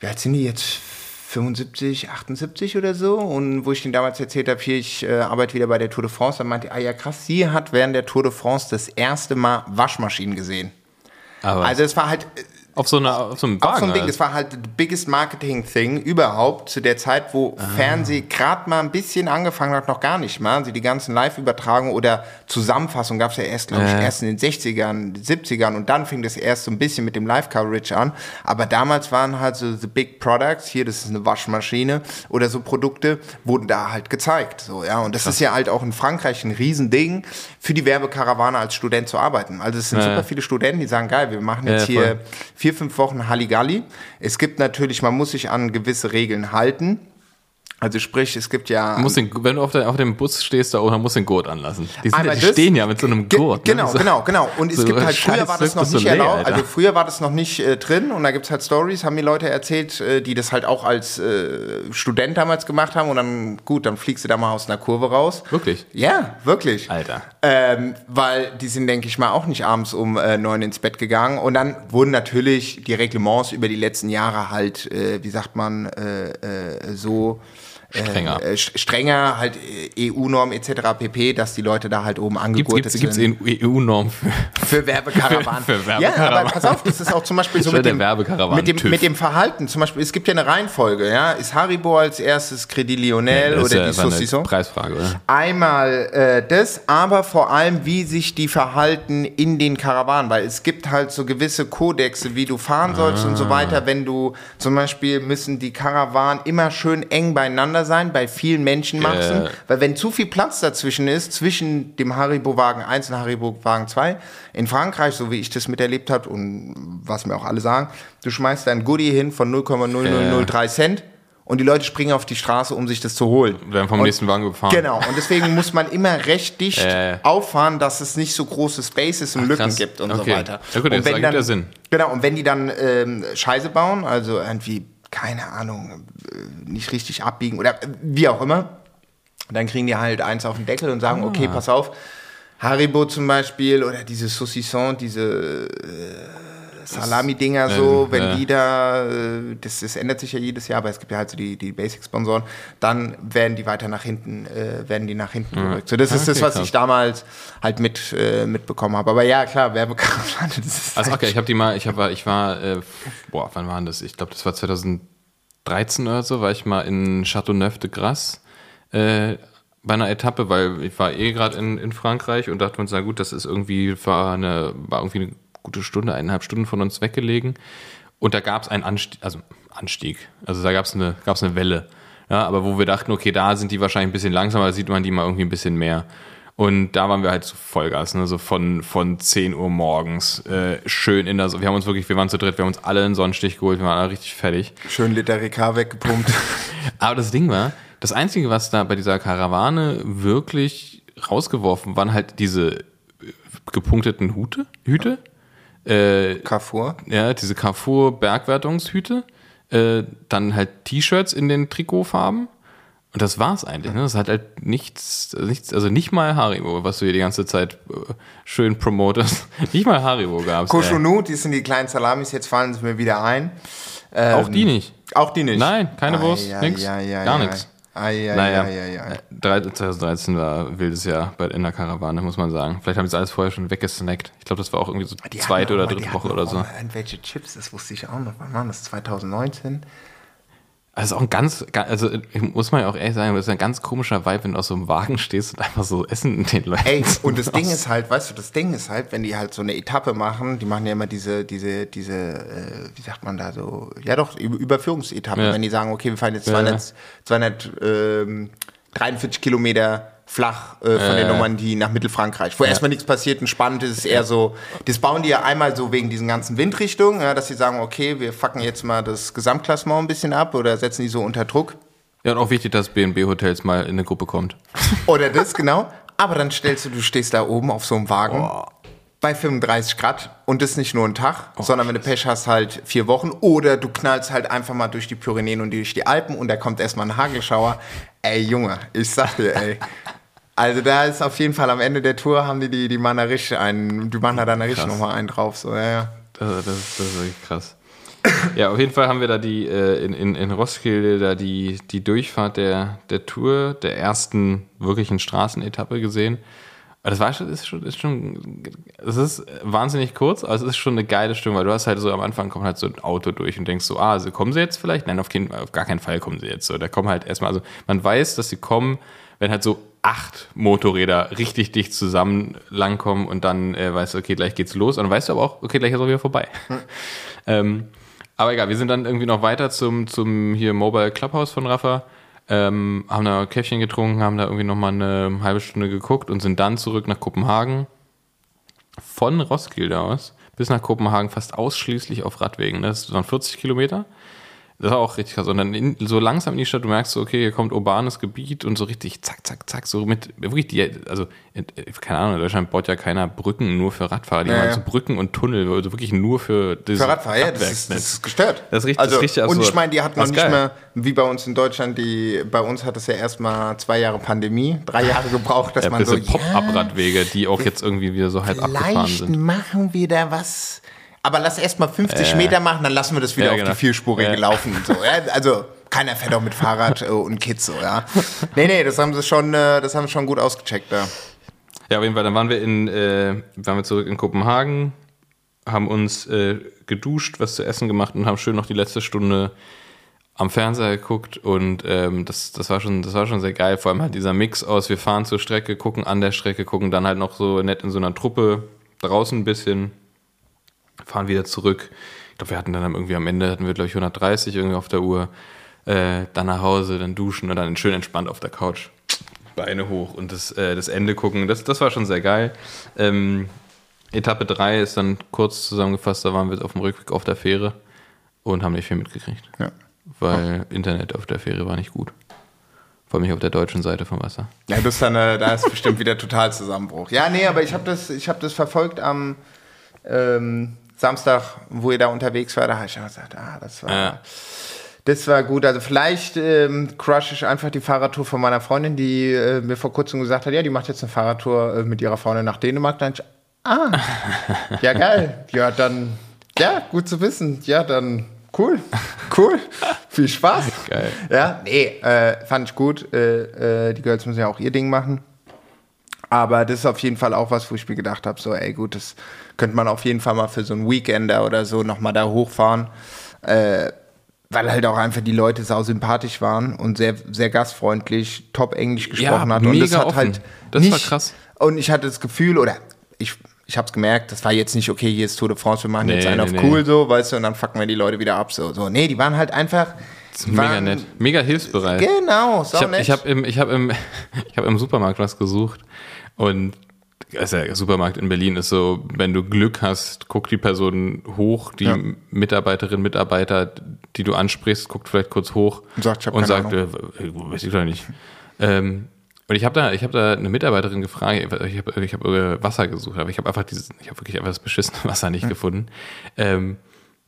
S2: wie alt sind die jetzt? 75, 78 oder so. Und wo ich denen damals erzählt habe, hier, ich äh, arbeite wieder bei der Tour de France, dann meinte, ah ja krass, sie hat während der Tour de France das erste Mal Waschmaschinen gesehen.
S1: Aber
S2: Also es war halt äh,
S1: auf so, einer, auf so einem Wagen.
S2: auch so ein Ding,
S1: halt.
S2: es war halt the biggest marketing thing überhaupt zu der Zeit, wo
S1: Ah.
S2: Fernsehen gerade mal ein bisschen angefangen hat, noch gar nicht mal. Also die ganzen Live-Übertragungen oder Zusammenfassungen gab es ja erst, glaube ich,
S1: Ja.
S2: erst in den 60ern, 70ern und dann fing das erst so ein bisschen mit dem Live-Coverage an. Aber damals waren halt so the big products, hier, das ist eine Waschmaschine oder so Produkte, wurden da halt gezeigt. So, ja. Und das ist ja halt auch in Frankreich ein Riesending, für die Werbekarawane als Student zu arbeiten. Also es sind
S1: Ja,
S2: super viele Studenten, die sagen, geil, wir machen jetzt
S1: voll.
S2: hier vier, fünf Wochen Halligalli. Es gibt natürlich, man muss sich an gewisse Regeln halten. Also sprich, es gibt ja...
S1: Du musst den, wenn du auf, der, auf dem Bus stehst da oben, musst du den Gurt anlassen. Die, sind, die stehen ja mit so einem Gurt.
S2: Genau,
S1: ne? so,
S2: genau, genau. Und es
S1: so
S2: gibt halt, früher war das noch nicht erlaubt. Also früher war das noch nicht äh, drin und da gibt's halt Stories, haben mir Leute erzählt, äh, die das halt auch als äh, Student damals gemacht haben und dann, gut, dann fliegst du da mal aus einer Kurve raus.
S1: Wirklich?
S2: Ja, wirklich.
S1: Alter.
S2: Ähm, weil die sind, denke ich mal, auch nicht abends um äh, neun ins Bett gegangen. Und dann wurden natürlich die Reglements über die letzten Jahre halt, äh, wie sagt man, äh, äh, so
S1: Strenger.
S2: Äh, st- strenger, halt äh, EU-Norm etc. pp., dass die Leute da halt oben
S1: Gibt
S2: angegurtet
S1: es
S2: sind.
S1: EU-Norm für.
S2: Für Werbekarawanen.
S1: Für- für
S2: Ja,
S1: Werbekarawanen.
S2: aber pass auf, das ist auch zum Beispiel so mit dem, mit, dem, mit dem Verhalten. Zum Beispiel, es gibt ja eine Reihenfolge. Ja? Ist Haribo als erstes Credit Lyonnais
S1: ist
S2: oder
S1: ja
S2: die Saucisson?
S1: Preisfrage, oder?
S2: Einmal äh, das, aber vor allem, wie sich die verhalten in den Karawanen, weil es gibt halt so gewisse Kodexe, wie du fahren sollst und
S1: Ah.
S2: so weiter. Wenn du zum Beispiel müssen die Karawanen immer schön eng beieinander sein, bei vielen Menschenmassen,
S1: Ja.
S2: weil wenn zu viel Platz dazwischen ist, zwischen dem Haribo-Wagen 1 und Haribo-Wagen 2, in Frankreich, so wie ich das miterlebt habe und was mir auch alle sagen, du schmeißt dein Goodie hin von 0,0003 Cent und die Leute springen auf die Straße, um sich das zu holen.
S1: Werden vom
S2: Und-
S1: nächsten Wagen gefahren.
S2: Genau, und deswegen muss man immer recht dicht
S1: Äh.
S2: auffahren, dass es nicht so große Spaces und Lücken
S1: krass.
S2: gibt und
S1: Okay.
S2: so weiter.
S1: Ja gut,
S2: und
S1: das
S2: wenn dann,
S1: ja Sinn.
S2: Genau, und wenn die dann ähm, Scheiße bauen, also irgendwie, keine Ahnung, äh, nicht richtig abbiegen oder wie auch immer, dann kriegen die halt eins auf den Deckel und sagen,
S1: Ah.
S2: okay, pass auf, Haribo zum Beispiel oder diese Saucisson, diese äh, Salami-Dinger so, wenn
S1: ja.
S2: die da, äh, das, das ändert sich ja jedes Jahr, aber es gibt ja halt so die, die Basic-Sponsoren, dann werden die weiter nach hinten, äh, werden die nach hinten gerückt. So, das ist das,
S1: Okay,
S2: was
S1: krass.
S2: ich damals halt mit, äh, mitbekommen habe. Aber ja, klar, Werbekampagne, das ist
S1: Also
S2: halt
S1: okay, ich habe die mal, ich habe, ich war, äh, boah, wann war denn das? Ich glaube, das war 2013 oder so, war ich mal in Châteauneuf de Grasse äh, bei einer Etappe, weil ich war eh gerade in, in Frankreich und dachte uns, na gut, das ist irgendwie war eine, war irgendwie eine gute Stunde, eineinhalb Stunden von uns weggelegen. Und da gab es einen Anstieg, also Anstieg, also da gab es eine, gab's eine Welle. Ja, aber wo wir dachten, okay, da sind die wahrscheinlich ein bisschen langsamer, da sieht man die mal irgendwie ein bisschen mehr. Und da waren wir halt so Vollgas, ne? so von, von 10 Uhr morgens, äh, schön in der, so wir haben uns wirklich, wir waren zu dritt, wir haben uns alle einen Sonnenstich geholt, wir waren alle richtig fertig.
S2: schön Liter Ricard weggepumpt.
S1: Aber das Ding war, das Einzige, was da bei dieser Karawane wirklich rausgeworfen waren, halt diese gepunkteten Hute, Hüte, äh,
S2: Carrefour.
S1: ja, diese Carrefour Bergwertungshüte, äh, dann halt T-Shirts in den Trikotfarben Und das war's eigentlich. Ne? Das hat halt nichts, nichts, also nicht mal Haribo, was du hier die ganze Zeit äh, schön promotest. nicht mal Haribo gab's. ey.
S2: Cochonou, die sind die kleinen Salamis, jetzt fallen sie mir wieder ein.
S1: Auch die nicht.
S2: Auch die nicht.
S1: Nein, keine Wurst, nix, gar
S2: ei. Ei, ei,
S1: Naja,
S2: ei.
S1: äh, drei- 2013 war ein wildes Jahr bei, in der Karawane, muss man sagen. Vielleicht haben sie alles vorher schon weggesnackt. Ich glaube, das war auch irgendwie so
S2: Die
S1: zweite oder dritte Woche oder so.
S2: Irgendwelche Chips, das wusste ich auch noch. Wann war das? 2019?
S1: Also auch ein ganz, ga- also muss man ja auch ehrlich sagen, das ist ein ganz komischer Vibe, wenn du aus so einem Wagen stehst und einfach so Essen den Leuten.
S2: Ey, und das Ding ist halt, weißt du, das Ding ist halt, wenn die halt so eine Etappe machen, die machen ja immer diese, diese, diese, äh, wie sagt man da so, ja doch, Über- Überführungsetappe,
S1: Ja.
S2: wenn die sagen, okay, wir fahren jetzt
S1: Ja,
S2: 200, 243 Kilometer flach äh, von der Normandie nach Mittelfrankreich, wo erstmal nichts passiert und spannend ist, ist eher so, das bauen die ja einmal so wegen diesen ganzen Windrichtungen, ja, dass sie sagen, okay, wir fucken jetzt mal das Gesamtklassement ein bisschen ab oder setzen die so unter Druck.
S1: Ja, und auch wichtig, dass BNB Hotels mal in eine Gruppe kommt.
S2: Oder das, genau. Aber dann stellst du, du stehst da oben auf so einem Wagen bei 35 Grad und das nicht nur ein Tag, sondern wenn du Pech hast, halt vier Wochen. Oder du knallst halt einfach mal durch die Pyrenäen und durch die Alpen und da kommt erstmal ein Hagelschauer. Ey, Junge, ich sag dir, ey. Also da ist auf jeden Fall am Ende der Tour haben die die, die Manarisch einen, die Manarisch nochmal einen drauf. So, ja, ja.
S1: Das, das, das ist wirklich krass. Ja, auf jeden Fall haben wir da die äh, in, in, in Roskilde da die, die Durchfahrt der, der Tour, der ersten wirklichen Straßenetappe gesehen. Aber das war schon, ist schon, ist schon, es ist wahnsinnig kurz, aber es ist schon eine geile Stimmung, weil du hast halt so am Anfang kommt halt so ein Auto durch und denkst so, ah, also kommen sie jetzt vielleicht? Nein, auf, keinen, auf gar keinen Fall kommen sie jetzt so. Da kommen halt erstmal, also man weiß, dass sie kommen, wenn halt so acht Motorräder richtig dicht zusammen langkommen und dann äh, weißt du, okay, gleich geht's los. Und dann weißt du aber auch, okay, gleich ist auch wieder vorbei. ähm, aber egal, wir sind dann irgendwie noch weiter zum, zum hier Mobile Clubhouse von Rafa, ähm, haben da Käffchen getrunken, haben da irgendwie noch mal eine halbe Stunde geguckt und sind dann zurück nach Kopenhagen. Von Roskilde aus bis nach Kopenhagen fast ausschließlich auf Radwegen. Das waren 40 Kilometer. Das war auch richtig krass. Und dann in, so langsam in die Stadt, du merkst so, okay, hier kommt urbanes Gebiet und so richtig zack, zack, zack, so mit, wirklich die, also, äh, keine Ahnung, in Deutschland baut ja keiner Brücken nur für Radfahrer. Die
S2: Ja,
S1: machen
S2: ja.
S1: so Brücken und Tunnel, also wirklich nur für dieses
S2: Für Radfahrer, ja, das ist, das ist gestört.
S1: Das ist richtig-
S2: also,
S1: das ist richtig
S2: Und ich meine, die hatten noch nicht
S1: geil.
S2: mehr, wie bei uns in Deutschland, die, bei uns hat es ja erstmal zwei Jahre Pandemie, drei Jahre gebraucht, dass
S1: ja,
S2: man so,
S1: Pop-Up-Radwege, die auch jetzt irgendwie wieder so halb abgefahren
S2: vielleicht
S1: sind.
S2: machen wir da was. Aber lass erst mal 50 Meter machen, dann lassen wir das wieder
S1: Ja,
S2: auf
S1: genau.
S2: die vierspurige
S1: Ja.
S2: laufen. Und so, ja? Also keiner fährt auch mit Fahrrad äh, und Kids so, ja. Nee, nee, das haben sie schon, äh, das haben sie schon gut ausgecheckt da.
S1: Ja, auf jeden Fall. Dann waren wir in, äh, waren wir zurück in Kopenhagen, haben uns äh, geduscht, was zu essen gemacht und haben schön noch die letzte Stunde am Fernseher geguckt und ähm, das, das, war schon, das war schon sehr geil. Vor allem halt dieser Mix aus, wir fahren zur Strecke, gucken an der Strecke, gucken dann halt noch so nett in so einer Truppe draußen ein bisschen, fahren wieder zurück. Ich glaube, wir hatten dann irgendwie am Ende, hatten wir glaube ich 130 irgendwie auf der Uhr, äh, dann nach Hause, dann duschen und dann schön entspannt auf der Couch. Beine hoch und das, äh, das Ende gucken. Das, das war schon sehr geil. Ähm, Etappe 3 ist dann kurz zusammengefasst, da waren wir auf dem Rückweg auf der Fähre und haben nicht viel mitgekriegt.
S2: Ja.
S1: Weil Internet auf der Fähre war nicht gut. Vor allem nicht auf der deutschen Seite vom Wasser.
S2: Ja, das ist dann, äh, da ist bestimmt wieder total Zusammenbruch. Ja, nee, aber ich habe das, ich hab das verfolgt am ähm, Samstag, wo ihr da unterwegs war. Da habe ich auch gesagt, ah, das war,
S1: Ja.
S2: das war gut. Also vielleicht ähm, crush ich einfach die Fahrradtour von meiner Freundin, die äh, mir vor kurzem gesagt hat, ja, die macht jetzt eine Fahrradtour äh, mit ihrer Freundin nach Dänemark. Dann ich, ah, ja geil. Ja, dann, ja, gut zu wissen. Ja, dann cool, cool. Viel Spaß.
S1: Geil.
S2: Ja, nee, äh, fand ich gut. Äh, äh, die Girls müssen ja auch ihr Ding machen. Aber das ist auf jeden Fall auch was, wo ich mir gedacht habe, so, ey, gut, das könnte man auf jeden Fall mal für so einen Weekender oder so nochmal da hochfahren. Äh, weil halt auch einfach die Leute sau sympathisch waren und sehr, sehr gastfreundlich, top Englisch gesprochen hat. Und das hat
S1: offen.
S2: halt
S1: Das
S2: nicht,
S1: war krass.
S2: Und ich hatte das Gefühl, oder ich, ich habe es gemerkt, das war jetzt nicht, okay, hier ist Tour de France, wir machen jetzt
S1: Nee,
S2: einen
S1: nee,
S2: auf
S1: nee.
S2: cool so, weißt du, und dann fucken wir die Leute wieder ab. So, so. Nee, die waren halt einfach.
S1: Mega
S2: waren-
S1: nett. Mega hilfsbereit.
S2: Genau, sau
S1: Ich habe
S2: nett.
S1: ich hab im, ich hab im, ich hab im Supermarkt was gesucht und also der Supermarkt in Berlin ist so, wenn du Glück hast, guckt die Person hoch, die
S2: Ja.
S1: Mitarbeiterin, Mitarbeiter, die du ansprichst, guckt vielleicht kurz hoch
S2: Und sagt, ich
S1: und sagt, äh, weiß ich doch nicht. Ähm, und ich habe da, ich habe da eine Mitarbeiterin gefragt, ich habe ich hab äh, Wasser gesucht, aber ich habe einfach dieses, ich habe wirklich einfach das beschissene Wasser nicht gefunden. Ähm,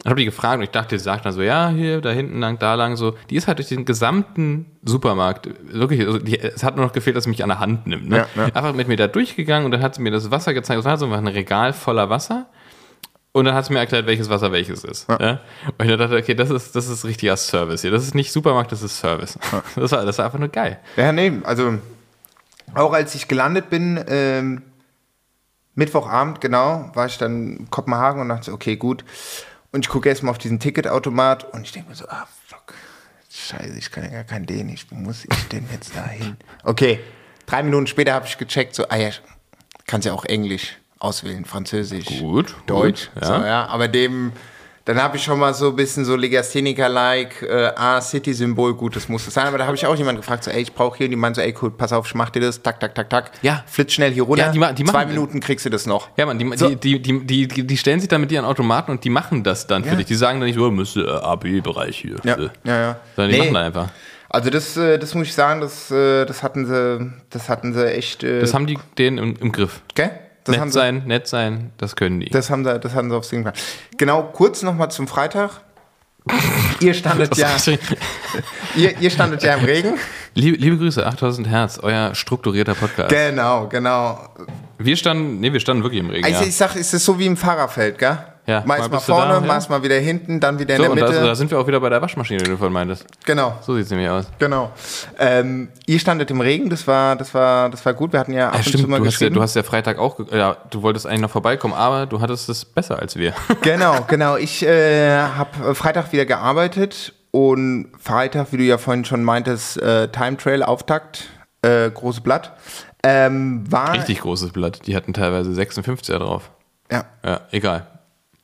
S1: Ich habe die gefragt und ich dachte, die sagt dann so, ja, hier, da hinten lang, da lang, so. Die ist halt durch den gesamten Supermarkt, wirklich, also die, es hat nur noch gefehlt, dass sie mich an der Hand nimmt. Ne?
S2: Ja, ja.
S1: Einfach mit mir da durchgegangen und dann hat sie mir das Wasser gezeigt. Es war so ein Regal voller Wasser. Und dann hat sie mir erklärt, welches Wasser welches ist. Ja. Und ich dachte, okay, das ist, das ist richtiger Service hier. Das ist nicht Supermarkt, das ist Service. Das, war, das war einfach nur geil.
S2: Ja, nee, also auch als ich gelandet bin, ähm, Mittwochabend, genau, war ich dann in Kopenhagen und dachte, okay, gut. Und ich gucke erstmal auf diesen Ticketautomat und ich denke mir so, ah, fuck, scheiße, ich kann ja gar kein Dänisch, wo muss ich denn jetzt da hin? Okay, drei Minuten später habe ich gecheckt, so, ah ja, kannst ja auch Englisch auswählen, Französisch,
S1: Gut,
S2: Deutsch,
S1: gut,
S2: so,
S1: ja.
S2: ja, aber dem, dann habe ich schon mal so ein bisschen so Legastheniker-like, äh, ah, City-Symbol, gut, das muss es sein. Aber da habe ich auch jemanden gefragt, so, ey, ich brauche hier, und die meinen so, ey, cool, pass auf, ich mach dir das, tak, tak, tak, tak.
S1: Ja.
S2: Flitz schnell hier runter,
S1: Ja, die ma- die
S2: zwei
S1: machen-
S2: Minuten kriegst du das noch.
S1: Ja, man, die,
S2: So.
S1: die, die, die, die, die stellen sich dann mit dir an Automaten und die machen das dann für
S2: Ja.
S1: dich. Die sagen dann nicht, oh, müsste äh, AB-Bereich hier.
S2: Ja, ja, ja.
S1: Sondern die
S2: Nee.
S1: machen dann einfach.
S2: Also das, äh, das muss ich sagen, das, äh, das hatten sie, das hatten sie echt, äh,
S1: Das haben die denen im, im Griff.
S2: gell? Das haben
S1: nett
S2: sie,
S1: sein, nett sein, das können die.
S2: das haben sie, das hatten sie aufs Ding gemacht. Genau, kurz nochmal zum Freitag. ihr standet ja, ihr, ihr standet ja im Regen.
S1: liebe, liebe Grüße, 8000 Hertz, euer strukturierter Podcast.
S2: Genau, genau.
S1: Wir standen, nee, wir standen wirklich im Regen.
S2: Also
S1: ja.
S2: ich sag, es ist so wie im Fahrerfeld, gell?
S1: Ja,
S2: Mal
S1: mal
S2: mal vorne,
S1: da,
S2: mal
S1: ja.
S2: mal wieder hinten, dann wieder in
S1: so,
S2: der
S1: und
S2: Mitte.
S1: da, da sind wir auch wieder bei der Waschmaschine, die du vorhin meintest.
S2: genau,
S1: So sieht es nämlich aus.
S2: genau. Ähm, ihr standet im Regen, das war, das war, das war gut. Wir hatten ja ab
S1: Ja,
S2: und zu
S1: stimmt,
S2: mal
S1: du hast, ja,
S2: geschrieben.
S1: du hast ja Freitag auch, ja, du wolltest eigentlich noch vorbeikommen, aber du hattest es besser als wir.
S2: Genau, genau. Ich äh, habe Freitag wieder gearbeitet und Freitag, wie du ja vorhin schon meintest, äh, Time Trail Auftakt, äh, große Blatt. Ähm, war.
S1: Richtig großes Blatt. Die hatten teilweise 56er drauf.
S2: Ja.
S1: Ja, egal.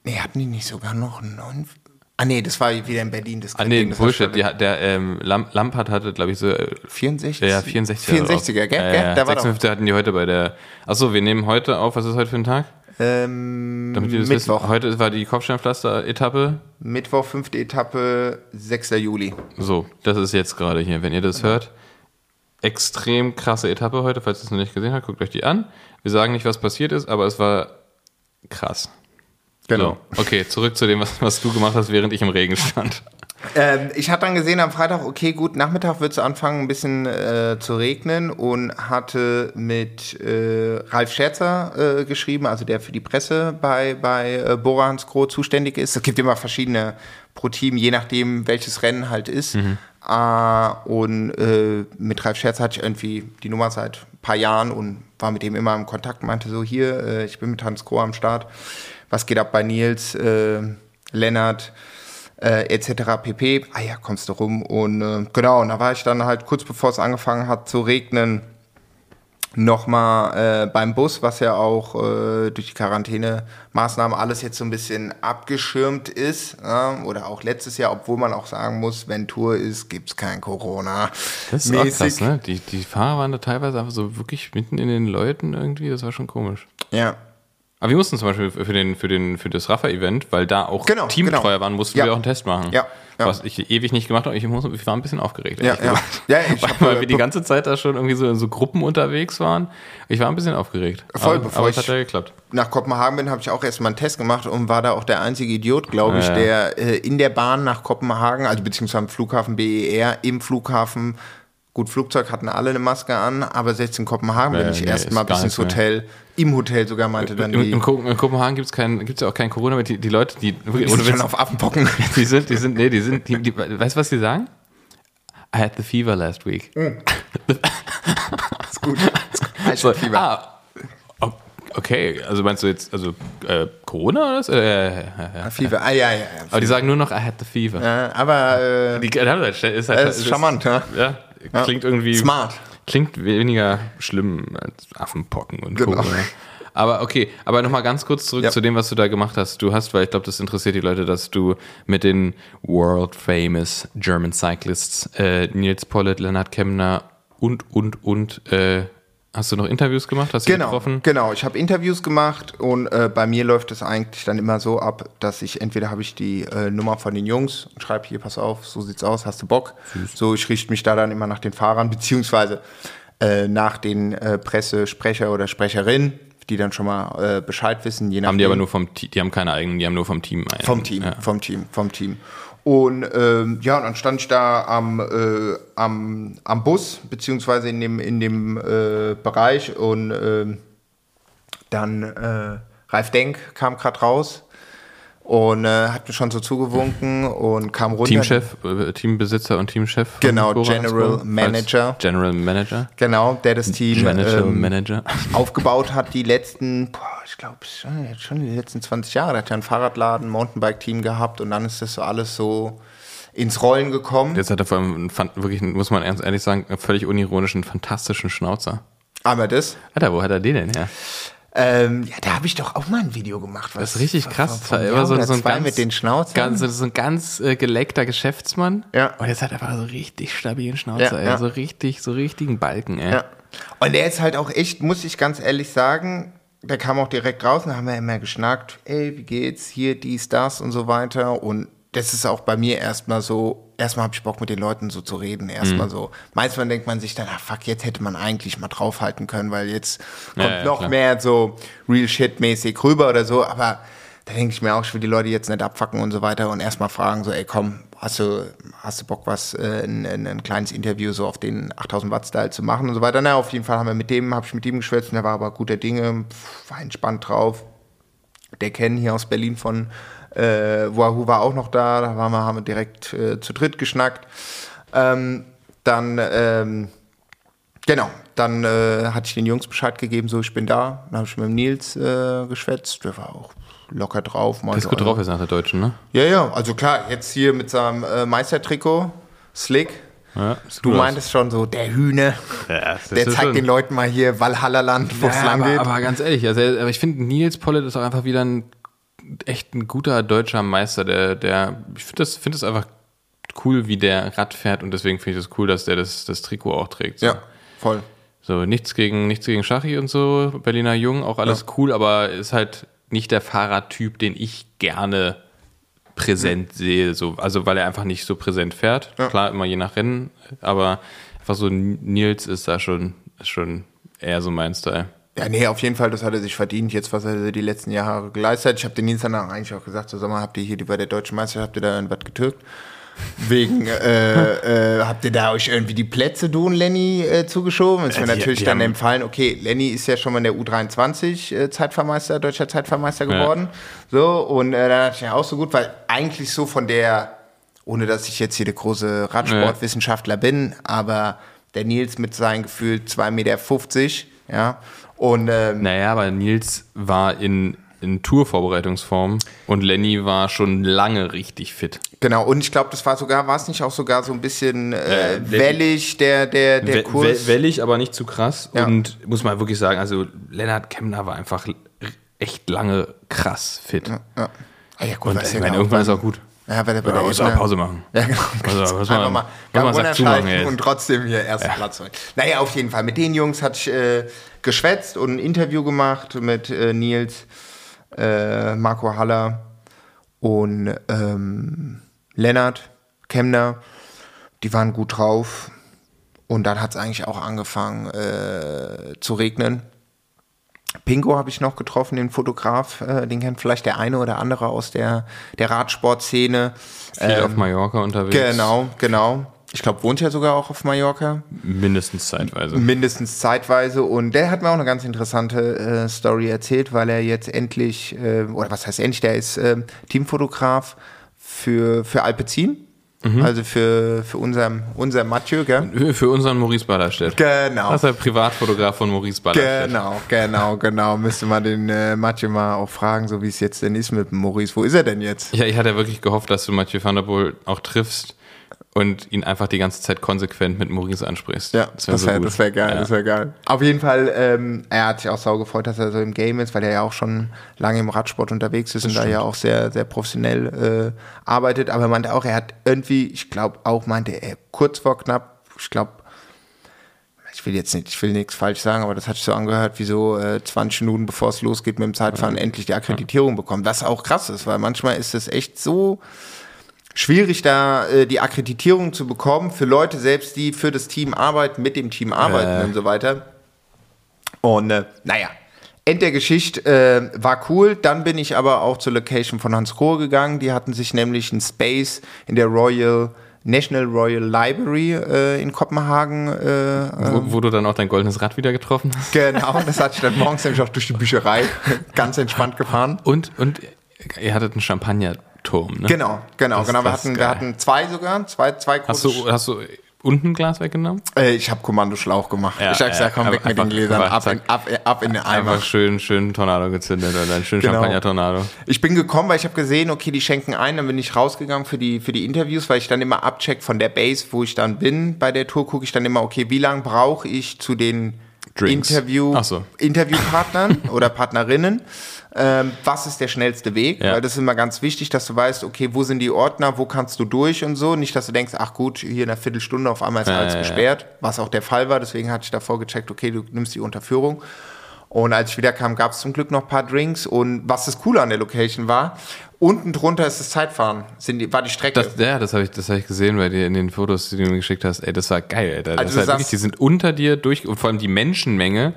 S2: Nee, hatten die nicht sogar noch einen neuen? Ah, nee, das war wieder in Berlin. Das
S1: Ah, nee,
S2: Ding, das
S1: Bullshit. Die, der ähm, Lam Lampard hatte, glaube ich, so äh,
S2: 64?
S1: ja, 64er.
S2: 64er, gell?
S1: Ja,
S2: gell?
S1: ja,
S2: Da war doch,
S1: 56er hatten die heute bei der. Achso, wir nehmen heute auf. Was ist heute für ein Tag?
S2: ähm,
S1: Damit ihr das
S2: Mittwoch.
S1: Wissen. Heute war die Kopfsteinpflaster-Etappe.
S2: Mittwoch, fünfte Etappe, 6. Juli.
S1: So, das ist jetzt gerade hier. Wenn ihr das hört, extrem krasse Etappe heute. Falls ihr es noch nicht gesehen habt, guckt euch die an. Wir sagen nicht, was passiert ist, aber es war krass.
S2: Genau.
S1: So, okay, zurück zu dem, was, was du gemacht hast, während ich im Regen stand.
S2: Ähm, ich hatte dann gesehen am Freitag, okay, gut, Nachmittag wird es anfangen, ein bisschen äh, zu regnen und hatte mit äh, Ralf Scherzer äh, geschrieben, also der für die Presse bei, bei äh, Bora Hansgrohe zuständig ist. Es gibt immer verschiedene pro Team, je nachdem, welches Rennen halt ist. Äh, und äh, mit Ralf Scherzer hatte ich irgendwie die Nummer seit ein paar Jahren und war mit ihm immer im Kontakt, meinte so, hier, äh, ich bin mit Hans Grohe am Start. Was geht ab bei Nils, äh, Lennart? äh, etc. pp. Ah ja, kommst du rum. Und äh, genau, und da war ich dann halt kurz bevor es angefangen hat zu regnen, nochmal äh, beim Bus, was ja auch äh, durch die Quarantänemaßnahmen alles jetzt so ein bisschen abgeschirmt ist. Ja, oder auch letztes Jahr, obwohl man auch sagen muss, wenn Tour ist, gibt es kein Corona.
S1: Das ist auch krass, ne? Die, die Fahrer waren da teilweise einfach so wirklich mitten in den Leuten irgendwie. Das war schon komisch.
S2: Ja.
S1: Aber wir mussten zum Beispiel für, den, für, den, für das Rafa-Event, weil da auch
S2: Genau,
S1: Teamtreuer
S2: genau.
S1: waren, mussten
S2: Ja.
S1: wir auch einen Test machen.
S2: Ja, ja.
S1: Was ich ewig nicht gemacht habe. Ich, muss, ich war ein bisschen aufgeregt.
S2: Ja, ja. Ja, ich
S1: weil,
S2: hab,
S1: weil wir die ganze Zeit da schon irgendwie so in so Gruppen unterwegs waren. Ich war ein bisschen aufgeregt.
S2: Voll,
S1: aber,
S2: bevor
S1: aber
S2: ich-
S1: hat ja geklappt.
S2: nach Kopenhagen bin, habe ich auch erstmal einen Test gemacht und war da auch der einzige Idiot, glaube ich, der äh, in der Bahn nach Kopenhagen, also beziehungsweise am Flughafen BER, im Flughafen, gut, Flugzeug hatten alle eine Maske an, aber selbst in Kopenhagen
S1: Ja,
S2: bin ich
S1: nee,
S2: erst
S1: ist
S2: mal
S1: gar
S2: bis ins
S1: nichts mehr.
S2: Hotel, im Hotel sogar meinte dann
S1: In,
S2: die,
S1: in, Ko- in Kopenhagen gibt es gibt's ja auch kein Corona, aber die, die Leute, die,
S2: die sind schon auf Affenpocken.
S1: die sind, die sind, nee, die sind, die, die, weißt du, was die sagen? I had the fever last week.
S2: ist gut. Ist
S1: So,
S2: gut. Fieber.
S1: ah, o- okay, also meinst du jetzt, also äh, Corona oder was? Äh, äh, äh, äh.
S2: Fieber, ah ja, ja, ja.
S1: Aber die sagen nur noch, I had the fever.
S2: ja aber äh,
S1: Die, ist halt, ist halt,
S2: ist charmant, ja.
S1: ja. Klingt irgendwie.
S2: Smart.
S1: Klingt weniger schlimm als Affenpocken und
S2: Genau.
S1: Corona. Aber okay, aber nochmal ganz kurz zurück
S2: Ja.
S1: zu dem, was du da gemacht hast. Du hast, weil ich glaube, das interessiert die Leute, dass du mit den world famous German Cyclists äh, Nils Pollitt, Lennart Kemner und, und, und, äh, hast du noch Interviews gemacht? Hast du die
S2: Genau,
S1: getroffen?
S2: genau. Ich habe Interviews gemacht und äh, bei mir läuft es eigentlich dann immer so ab, dass ich entweder habe ich die äh, Nummer von den Jungs und schreibe hier, pass auf, so sieht's aus, hast du Bock? So, ich richte mich da dann immer nach den Fahrern, beziehungsweise äh, nach den äh, Pressesprecher oder Sprecherinnen. die dann schon mal äh, Bescheid wissen. Je
S1: haben die aber nur vom Team, die haben keine eigenen, die haben nur vom Team einen.
S2: Vom Team, ja. vom Team, vom Team. Und ähm, ja, und dann stand ich da am, äh, am, am Bus, beziehungsweise in dem, in dem äh, Bereich und äh, dann äh, Ralf Denk kam gerade raus und äh, hat mir schon so zugewunken und kam runter.
S1: Teamchef, äh, Teambesitzer und Teamchef.
S2: Genau, General Manager.
S1: General Manager.
S2: Genau, der das Team
S1: Manager, ähm, Manager.
S2: aufgebaut hat die letzten, boah, ich glaube schon, schon die letzten 20 Jahre. Der hat ja ein Fahrradladen, Mountainbike-Team gehabt und dann ist das so alles so ins Rollen gekommen.
S1: Jetzt hat er vor allem wirklich, muss man ehrlich sagen, völlig unironischen, fantastischen Schnauzer.
S2: Aber das?
S1: Alter, wo hat er den denn her?
S2: Ähm, ja, da habe ich doch auch mal ein Video gemacht.
S1: Was, das ist richtig krass. Das war immer so, so ein ganz,
S2: mit den Schnauzen.
S1: Ganz, so ein ganz äh, geleckter Geschäftsmann.
S2: Ja.
S1: Und jetzt hat er einfach so richtig stabilen Schnauzer, ja, ja. so richtig, so richtigen Balken, ey. Ja.
S2: Und der ist halt auch echt, muss ich ganz ehrlich sagen, der kam auch direkt raus und da haben wir immer geschnackt, ey, wie geht's, hier, dies, das und so weiter. Und das ist auch bei mir erstmal so, erstmal habe ich Bock mit den Leuten so zu reden, erstmal mhm. so. Manchmal denkt man sich dann, ah fuck, jetzt hätte man eigentlich mal draufhalten können, weil jetzt kommt ja, ja, noch klar. mehr so Real Shit mäßig rüber oder so, aber da denke ich mir auch, ich will die Leute jetzt nicht abfacken und so weiter und erstmal fragen so, ey komm, hast du, hast du Bock was, äh, ein, ein, ein, kleines Interview so auf den 8000 Watt Style zu machen und so weiter. Na, auf jeden Fall haben wir mit dem, habe ich mit ihm geschwätzt und der war aber guter Dinge, war entspannt drauf. Der kennen hier aus Berlin von äh, Wahoo war auch noch da, da waren wir, haben wir direkt äh, zu dritt geschnackt. Ähm, dann, ähm, genau, dann äh, hatte ich den Jungs Bescheid gegeben, so ich bin da. Dann habe ich mit dem Nils äh, geschwätzt, der war auch locker drauf.
S1: Der ist gut drauf jetzt nach der Deutschen, ne?
S2: Ja, ja, also klar, jetzt hier mit seinem äh, Meistertrikot, Slick. Ja, du meintest aus. schon so, der Hühne, ja, der zeigt schon. den Leuten mal hier Walhallerland, wo es ja, lang
S1: aber,
S2: geht.
S1: Aber ganz ehrlich, also, aber ich finde, Nils Pollet ist auch einfach wieder ein echt ein guter deutscher Meister, der, der, ich finde das, finde das einfach cool, wie der Rad fährt und deswegen finde ich das cool, dass der das, das Trikot auch trägt.
S2: So. Ja, voll.
S1: So, nichts gegen, nichts gegen Schachi und so, Berliner Jung, auch alles ja. cool, aber ist halt nicht der Fahrradtyp, den ich gerne präsent mhm. sehe, so, also weil er einfach nicht so präsent fährt. Ja. Klar, immer je nach Rennen, aber einfach so Nils ist da schon, ist schon eher so mein Style.
S2: Ja, nee, auf jeden Fall, das hat er sich verdient, jetzt, was er die letzten Jahre geleistet hat. Ich habe den Dienstag eigentlich auch gesagt, so, sag mal, habt ihr hier bei der Deutschen Meisterschaft, habt ihr da irgendwas getürkt? Wegen, äh, äh, habt ihr da euch irgendwie die Plätze, du und Lenny, äh, zugeschoben? Ist mir ja, natürlich dann empfallen, okay, Lenny ist ja schon mal in der U23 äh, Zeitfahrmeister, deutscher Zeitfahrmeister geworden. Ja. So, und äh, dann dachte ich ja auch so gut, weil eigentlich so von der, ohne dass ich jetzt hier der große Radsportwissenschaftler ja. bin, aber der Nils mit seinen Gefühl 2,50 Meter, ja, und, ähm,
S1: naja, aber Nils war in, in Tour-Vorbereitungsform und Lenny war schon lange richtig fit.
S2: Genau, und ich glaube, das war sogar, war es nicht auch sogar so ein bisschen äh, äh, wellig, der, der, der Kurs?
S1: Wellig, aber nicht zu krass. Ja. Und muss man wirklich sagen, also Lennart Kemner war einfach echt lange krass fit. Ja, ja. Ah, ja gut, und ich meine, irgendwann ist auch gut.
S2: Ja, weil der,
S1: ja, muss auch Pause machen.
S2: Ja, genau. Also, muss man, mal, man zumachen, und trotzdem hier ersten ja. Platz holen. Naja, auf jeden Fall. Mit den Jungs hatte ich äh, geschwätzt und ein Interview gemacht mit äh, Nils, äh, Marco Haller und ähm, Lennart Kemner. Die waren gut drauf. Und dann hat es eigentlich auch angefangen äh, zu regnen. Pingo habe ich noch getroffen, den Fotograf, äh, den kennt vielleicht der eine oder andere aus der, der Radsportszene.
S1: Viel ähm, auf Mallorca unterwegs.
S2: Genau, genau. Ich glaube, wohnt ja sogar auch auf Mallorca.
S1: Mindestens zeitweise.
S2: Mindestens zeitweise. Und der hat mir auch eine ganz interessante äh, Story erzählt, weil er jetzt endlich, äh, oder was heißt endlich, der ist äh, Teamfotograf für, für Alpecin. Mhm. Also für, für unseren, unser Mathieu, gell?
S1: Für unseren Maurice Ballerstedt.
S2: Genau.
S1: Das ist der Privatfotograf von Maurice Ballerstedt.
S2: Genau, genau, genau. Müsste man den äh, Mathieu mal auch fragen, so wie es jetzt denn ist mit Maurice. Wo ist er denn jetzt?
S1: Ja, ich hatte wirklich gehofft, dass du Mathieu van der Poel auch triffst und ihn einfach die ganze Zeit konsequent mit Maurice ansprichst.
S2: Ja, das wäre so wär, wär geil, ja. das wäre geil. Auf jeden Fall, ähm, er hat sich auch sau gefreut, dass er so im Game ist, weil er ja auch schon lange im Radsport unterwegs ist das und stimmt. da ja auch sehr, sehr professionell äh, arbeitet. Aber er meinte auch, er hat irgendwie, ich glaube auch, meinte er kurz vor knapp, ich glaube, ich will jetzt nicht, ich will nichts falsch sagen, aber das hat sich so angehört, wie so äh, 20 Minuten bevor es losgeht mit dem Zeitfahren, ja. endlich die Akkreditierung bekommen. Was auch krass ist, weil manchmal ist es echt so schwierig, da äh, die Akkreditierung zu bekommen für Leute selbst, die für das Team arbeiten, mit dem Team arbeiten äh. und so weiter. Und äh, naja, End der Geschichte äh, war cool. Dann bin ich aber auch zur Location von Hans Krohe gegangen. Die hatten sich nämlich einen Space in der Royal National Royal Library äh, in Kopenhagen. Äh,
S1: Wo, wo du dann auch dein goldenes Rad wieder getroffen hast.
S2: genau, das hatte ich dann morgens nämlich auch durch die Bücherei ganz entspannt gefahren.
S1: Und, und ihr hattet einen Champagnerturm, ne?
S2: Genau, genau,
S1: Das-
S2: genau. Wir hatten, wir hatten zwei sogar, zwei, zwei große.
S1: Hast du, hast du unten Glas weggenommen?
S2: äh, ich habe Kommandoschlauch gemacht.
S1: Ja,
S2: ich hab gesagt, komm weg mit den Gläsern, ab in, ab, ab in den Eimer.
S1: Einfach schön, schön Tornado gezündet oder einen schönen
S2: Genau.
S1: Champagner-Tornado.
S2: Ich bin gekommen, weil ich habe gesehen, okay, die schenken ein, dann bin ich rausgegangen für die, für die Interviews, weil ich dann immer abcheck von der Base, wo ich dann bin. Bei der Tour gucke ich dann immer, okay, wie lange brauche ich zu den
S1: Drinks.
S2: Interview,
S1: so.
S2: Interviewpartnern oder Partnerinnen? Ähm, was ist der schnellste Weg?
S1: Ja.
S2: Weil das ist immer ganz wichtig, dass du weißt, okay, wo sind die Ordner, wo kannst du durch und so. Nicht, dass du denkst, ach gut, hier in einer Viertelstunde auf einmal ist
S1: Ja,
S2: alles
S1: ja,
S2: gesperrt, was auch der Fall war. Deswegen hatte ich davor gecheckt, okay, du nimmst die Unterführung. Und als ich wieder kam, gab es zum Glück noch ein paar Drinks. Und was das Coole an der Location war, unten drunter ist das Zeitfahren, sind die, war die Strecke.
S1: Das, ja, das habe ich, das hab ich gesehen bei dir in den Fotos, die du mir geschickt hast. Ey, das war geil, Alter. Das
S2: Also du
S1: halt wirklich, die sind unter dir durch und vor allem die Menschenmenge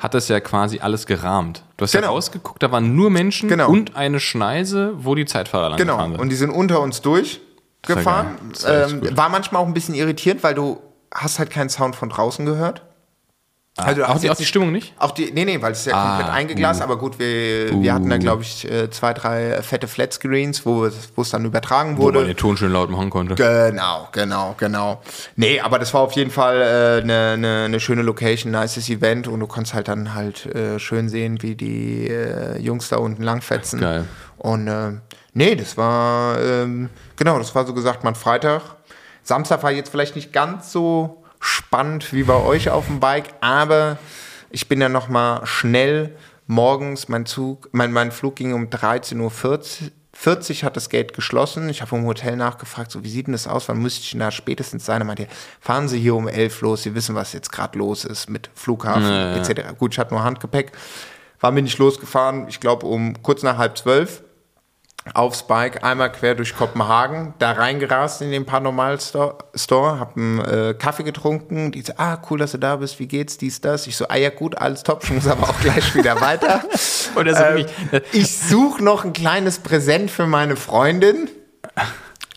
S1: hat das ja quasi alles gerahmt. Du hast ja
S2: Genau.
S1: rausgeguckt, da waren nur Menschen
S2: Genau.
S1: und eine Schneise, wo die Zeitfahrer lang
S2: genau.
S1: sind.
S2: Und die sind unter uns durchgefahren.
S1: Das war
S2: Ähm, war manchmal auch ein bisschen irritierend, weil du hast halt keinen Sound von draußen gehört. Also
S1: auch, die, auch die Stimmung nicht?
S2: Auch die, nee, nee, weil es ist ja
S1: Ah,
S2: komplett eingeglast,
S1: uh.
S2: aber gut, wir, wir hatten da, glaube ich, äh, zwei, drei fette Flatscreens, wo es dann übertragen
S1: Wo man
S2: wurde.
S1: den Ton schön laut machen konnte.
S2: Genau, genau, genau. Nee, aber das war auf jeden Fall eine äh, ne, ne, ne schöne Location, nices Event und du konntest halt dann halt äh, schön sehen, wie die äh, Jungs da unten langfetzen.
S1: Geil.
S2: Und äh, nee, das war, ähm, genau, das war so gesagt mein Freitag. Samstag war jetzt vielleicht nicht ganz so spannend wie bei euch auf dem Bike, aber ich bin dann noch mal schnell morgens, mein Zug, mein, mein Flug ging um 13.40 Uhr. 40 hat das Gate geschlossen. Ich habe vom Hotel nachgefragt, so wie sieht denn das aus? Wann müsste ich denn da spätestens sein? Er meinte, fahren Sie hier um 11 los. Sie wissen, was jetzt gerade los ist mit Flughafen
S1: Ja, ja.
S2: etc. Gut, ich hatte nur Handgepäck. War mir nicht losgefahren. Ich glaube um kurz nach halb zwölf aufs Bike, einmal quer durch Kopenhagen, da reingerast in den Paranormal Store, Store hab einen äh, Kaffee getrunken, die so, ah, cool, dass du da bist, wie geht's, dies, das. Ich so, ah ja, gut, alles top, ich muss aber auch gleich wieder weiter.
S1: Und das ist
S2: ähm,
S1: wirklich-
S2: ich suche noch ein kleines Präsent für meine Freundin.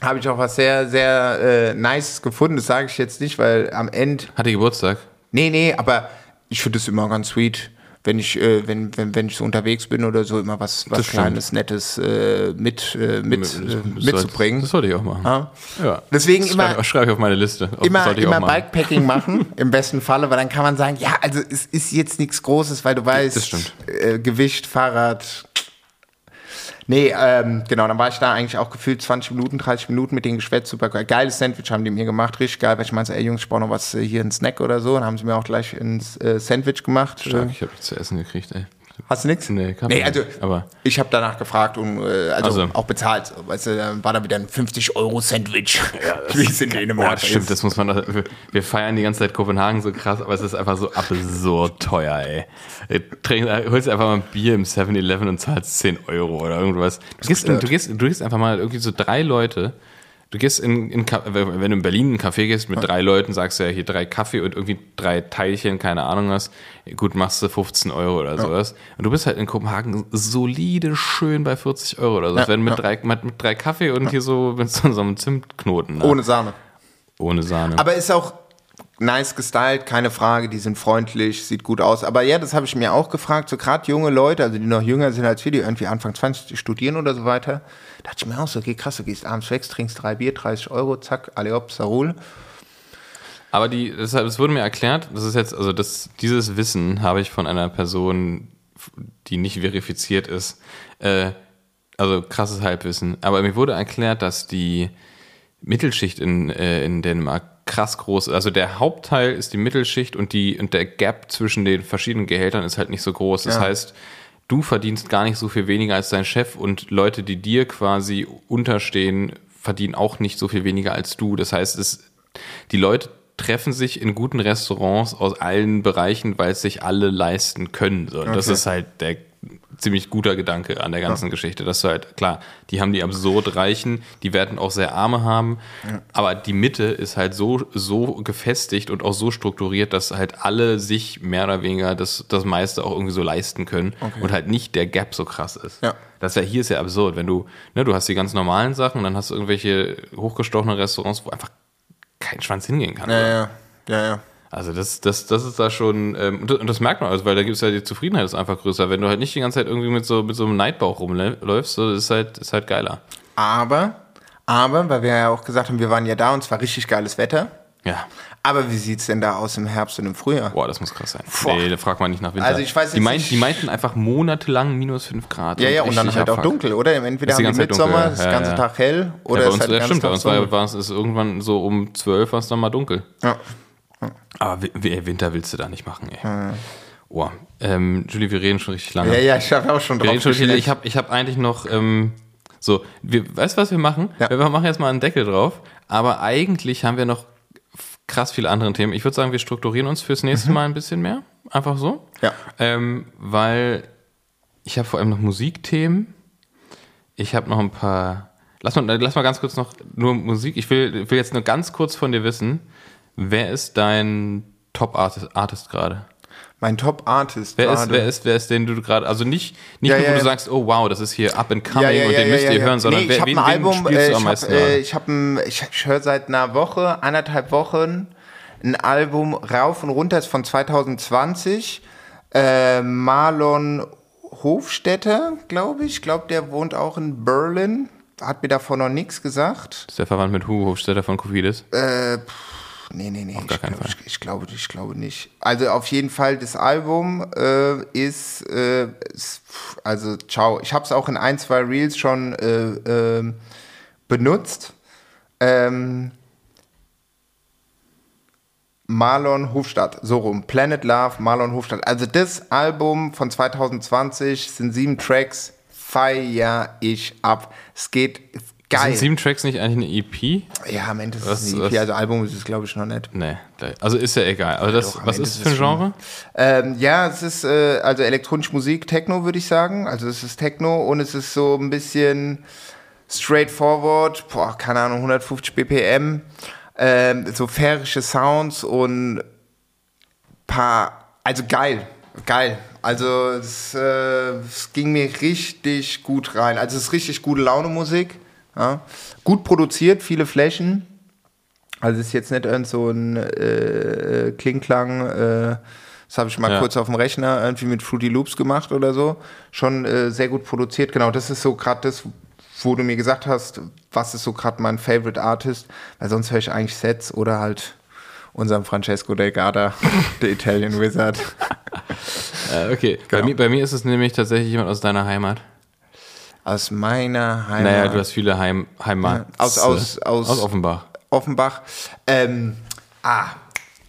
S2: Habe ich auch was sehr, sehr äh, Nices gefunden, das sage ich jetzt nicht, weil am Ende
S1: Hat die Geburtstag?
S2: Nee, nee, aber ich finde es immer ganz sweet, wenn ich, äh, wenn, wenn, wenn ich so unterwegs bin oder so, immer was, was
S1: Das stimmt.
S2: Kleines, Nettes äh, mit, äh, mit,
S1: Das-
S2: äh,
S1: das
S2: mitzubringen.
S1: Das sollte ich auch machen.
S2: Ja.
S1: Ja.
S2: Deswegen
S1: das
S2: immer-
S1: Schreibe, ich auf meine Liste. Das
S2: Immer, immer
S1: machen.
S2: Bikepacking machen, im besten Falle, weil dann kann man sagen, ja, also es ist jetzt nichts Großes, weil du weißt,
S1: Das stimmt.
S2: Äh, Gewicht, Fahrrad. Nee, ähm, genau, dann war ich da eigentlich auch gefühlt 20 Minuten, 30 Minuten mit denen geschwätzt, super geil. Geiles Sandwich haben die mir gemacht, richtig geil, weil ich meinte, ey Jungs, ich brauche noch was, äh, hier ein Snack oder so. Dann haben sie mir auch gleich ein äh, Sandwich gemacht.
S1: Stark,
S2: Äh,
S1: ich habe zu essen gekriegt, ey.
S2: Hast du nichts?
S1: Nee, Kaffee
S2: Nee, also
S1: aber-
S2: ich habe danach gefragt und äh, also,
S1: Also.
S2: auch bezahlt. Weißt du, dann war da wieder ein 50-Euro-Sandwich. Wie es in Dänemark
S1: Ja, stimmt,
S2: ist.
S1: das muss man doch, wir- feiern die ganze Zeit Kopenhagen so krass, aber es ist einfach so absurd teuer, ey. Trink, holst einfach mal ein Bier im 7-Eleven und zahlst 10 Euro oder irgendwas. Du gehst, du, gehst, du gehst einfach mal irgendwie so drei Leute, du gehst in, in wenn du in Berlin in einen Café gehst mit drei Leuten, sagst du ja hier drei Kaffee und irgendwie drei Teilchen, keine Ahnung was, gut, machst du 15 Euro oder sowas. Und du bist halt in Kopenhagen solide schön bei 40 Euro oder so.
S2: Ja,
S1: wenn mit,
S2: ja.
S1: drei, mit, mit drei Kaffee und hier so mit so, so einem Zimtknoten. Ne?
S2: Ohne Sahne.
S1: Ohne Sahne.
S2: Aber ist auch nice gestylt, keine Frage. Die sind freundlich, sieht gut aus. Aber ja, das habe ich mir auch gefragt. So gerade junge Leute, also die noch jünger sind als wir, die irgendwie Anfang 20 die studieren oder so weiter. Da dachte ich mir auch so, okay, krass, du gehst abends weg, trinkst drei Bier, 30 Euro, zack, alle hopp, Sarul.
S1: Aber die, deshalb, es wurde mir erklärt, das ist jetzt, also das, dieses Wissen habe ich von einer Person, die nicht verifiziert ist, äh, also krasses Halbwissen. Aber mir wurde erklärt, dass die Mittelschicht in, äh, in Dänemark krass groß. Also der Hauptteil ist die Mittelschicht und die und der Gap zwischen den verschiedenen Gehältern ist halt nicht so groß. Das
S2: Ja.
S1: heißt, du verdienst gar nicht so viel weniger als dein Chef und Leute, die dir quasi unterstehen, verdienen auch nicht so viel weniger als du. Das heißt, es, die Leute treffen sich in guten Restaurants aus allen Bereichen, weil es sich alle leisten können. So, und das
S2: Okay.
S1: ist halt der, ziemlich guter Gedanke an der ganzen Geschichte, dass du halt, klar, die haben die absurd Reichen, die werden auch sehr Arme haben, aber die Mitte ist halt so, so gefestigt und auch so strukturiert, dass halt alle sich mehr oder weniger das, das meiste auch irgendwie so leisten können und halt nicht der Gap so krass ist.
S2: Ja.
S1: Das wäre hier ist ja absurd, wenn du, ne, du hast die ganz normalen Sachen und dann hast du irgendwelche hochgestochenen Restaurants, wo einfach kein Schwanz hingehen kann.
S2: Ja, ja, ja, ja.
S1: Also das, das, das ist da schon, ähm, und das- und das merkt man, also, weil da gibt es ja die Zufriedenheit ist einfach größer. Wenn du halt nicht die ganze Zeit irgendwie mit so, mit so einem Neidbauch rumläufst, so, das ist halt, ist halt geiler.
S2: Aber, aber, weil wir ja auch gesagt haben, wir waren ja da und es war richtig geiles Wetter.
S1: Ja.
S2: Aber wie sieht's denn da aus im Herbst und im Frühjahr?
S1: Boah, das muss krass sein.
S2: Boah.
S1: Nee, da fragt man nicht nach Winter.
S2: Also ich weiß
S1: die,
S2: nicht-
S1: die meinten einfach monatelang minus 5 Grad.
S2: Ja, ja, und dann halt auch dunkel, oder? Entweder
S1: Ist
S2: haben
S1: Zeit
S2: Mitsommer,
S1: dunkel,
S2: ist
S1: ja,
S2: den ganzen
S1: ja.
S2: Tag hell,
S1: Ja,
S2: oder
S1: bei
S2: ist
S1: uns,
S2: halt den
S1: ja, stimmt, bei uns war, war es ist irgendwann so um 12 war es dann mal dunkel.
S2: Ja.
S1: Aber wi- Winter willst du da nicht machen, ey. Oh, ähm, Julie, wir reden schon richtig lange.
S2: ja, ja, ich habe auch schon
S1: Wir
S2: drauf
S1: schon richtig, ich habe ich hab eigentlich noch, ähm, so, wir, weißt du, was wir machen?
S2: Ja.
S1: Wir machen jetzt mal einen Deckel drauf, aber eigentlich haben wir noch krass viele andere Themen. Ich würde sagen, wir strukturieren uns fürs nächste Mal ein bisschen mehr. Einfach so.
S2: Mhm. Ja.
S1: Ähm, weil ich habe vor allem noch Musikthemen. Ich habe noch ein paar. Lass mal, lass mal ganz kurz noch nur Musik. Ich will, will jetzt nur ganz kurz von dir wissen, wer ist dein Top-Artist Artist gerade?
S2: Mein Top-Artist
S1: Wer ist, wer ist, wer ist den du gerade, also nicht, nicht
S2: Ja,
S1: nur,
S2: ja,
S1: wo du
S2: ja.
S1: sagst, oh wow, das ist hier up and coming und den müsst ihr hören, sondern
S2: nee,
S1: wer, wen,
S2: Album,
S1: spielst
S2: äh,
S1: du am
S2: ich
S1: meisten
S2: habe äh, ich, hab ein, ich, ich höre seit einer Woche, anderthalb Wochen ein Album rauf und runter, ist von 2020. Äh, Marlon Hofstetter, glaube ich. Ich glaube, der wohnt auch in Berlin. Hat mir davon noch nichts gesagt.
S1: Ist der verwandt mit Hugo Hofstetter von Kofidis?
S2: Äh, pff, nee, nee, nee.
S1: gar
S2: ich,
S1: keinen
S2: glaub,
S1: Fall.
S2: ich, ich, glaube, ich glaube nicht. Also auf jeden Fall, das Album äh, ist, äh, ist, also ciao. Ich habe es auch in ein, zwei Reels schon äh, ähm, benutzt. Ähm, Marlon Hofstadt, so rum. Planet Love, Marlon Hofstadt. Also das Album von 2020 sind sieben Tracks, feier ich ab. Es geht geil.
S1: Sind sieben Tracks nicht eigentlich eine EP?
S2: Ja, am Ende ist
S1: Was-
S2: es ein
S1: was-
S2: EP, also Album ist es, glaube ich, noch nicht.
S1: Nee, also ist ja egal. Also das,
S2: doch,
S1: was
S2: Ende
S1: ist es für ein Genre?
S2: Ähm, ja, es ist äh, also elektronische Musik, Techno würde ich sagen. Also es ist Techno und es ist so ein bisschen straightforward, boah, keine Ahnung, 150 BPM, ähm, so färische Sounds und paar, also geil, geil. Also es, äh, es ging mir richtig gut rein. Also es ist richtig gute Laune Musik, ja. gut produziert, viele Flächen. Also es ist jetzt nicht irgend so ein äh, Klingklang, äh, das habe ich mal
S1: Ja.
S2: kurz auf dem Rechner irgendwie mit Fruity Loops gemacht oder so. Schon äh, sehr gut produziert. Genau, das ist so gerade das, wo du mir gesagt hast, was ist so gerade mein Favorite Artist, weil sonst höre ich eigentlich Sets oder halt unseren Francesco Delgada, der Italian Wizard.
S1: Äh, okay, bei,
S2: Genau.
S1: mir, bei mir ist es nämlich tatsächlich jemand aus deiner Heimat.
S2: Aus meiner Heimat.
S1: Naja, du hast viele Heim, Heimat.
S2: Aus- aus- aus-
S1: aus Offenbach.
S2: Offenbach. Ähm, ah,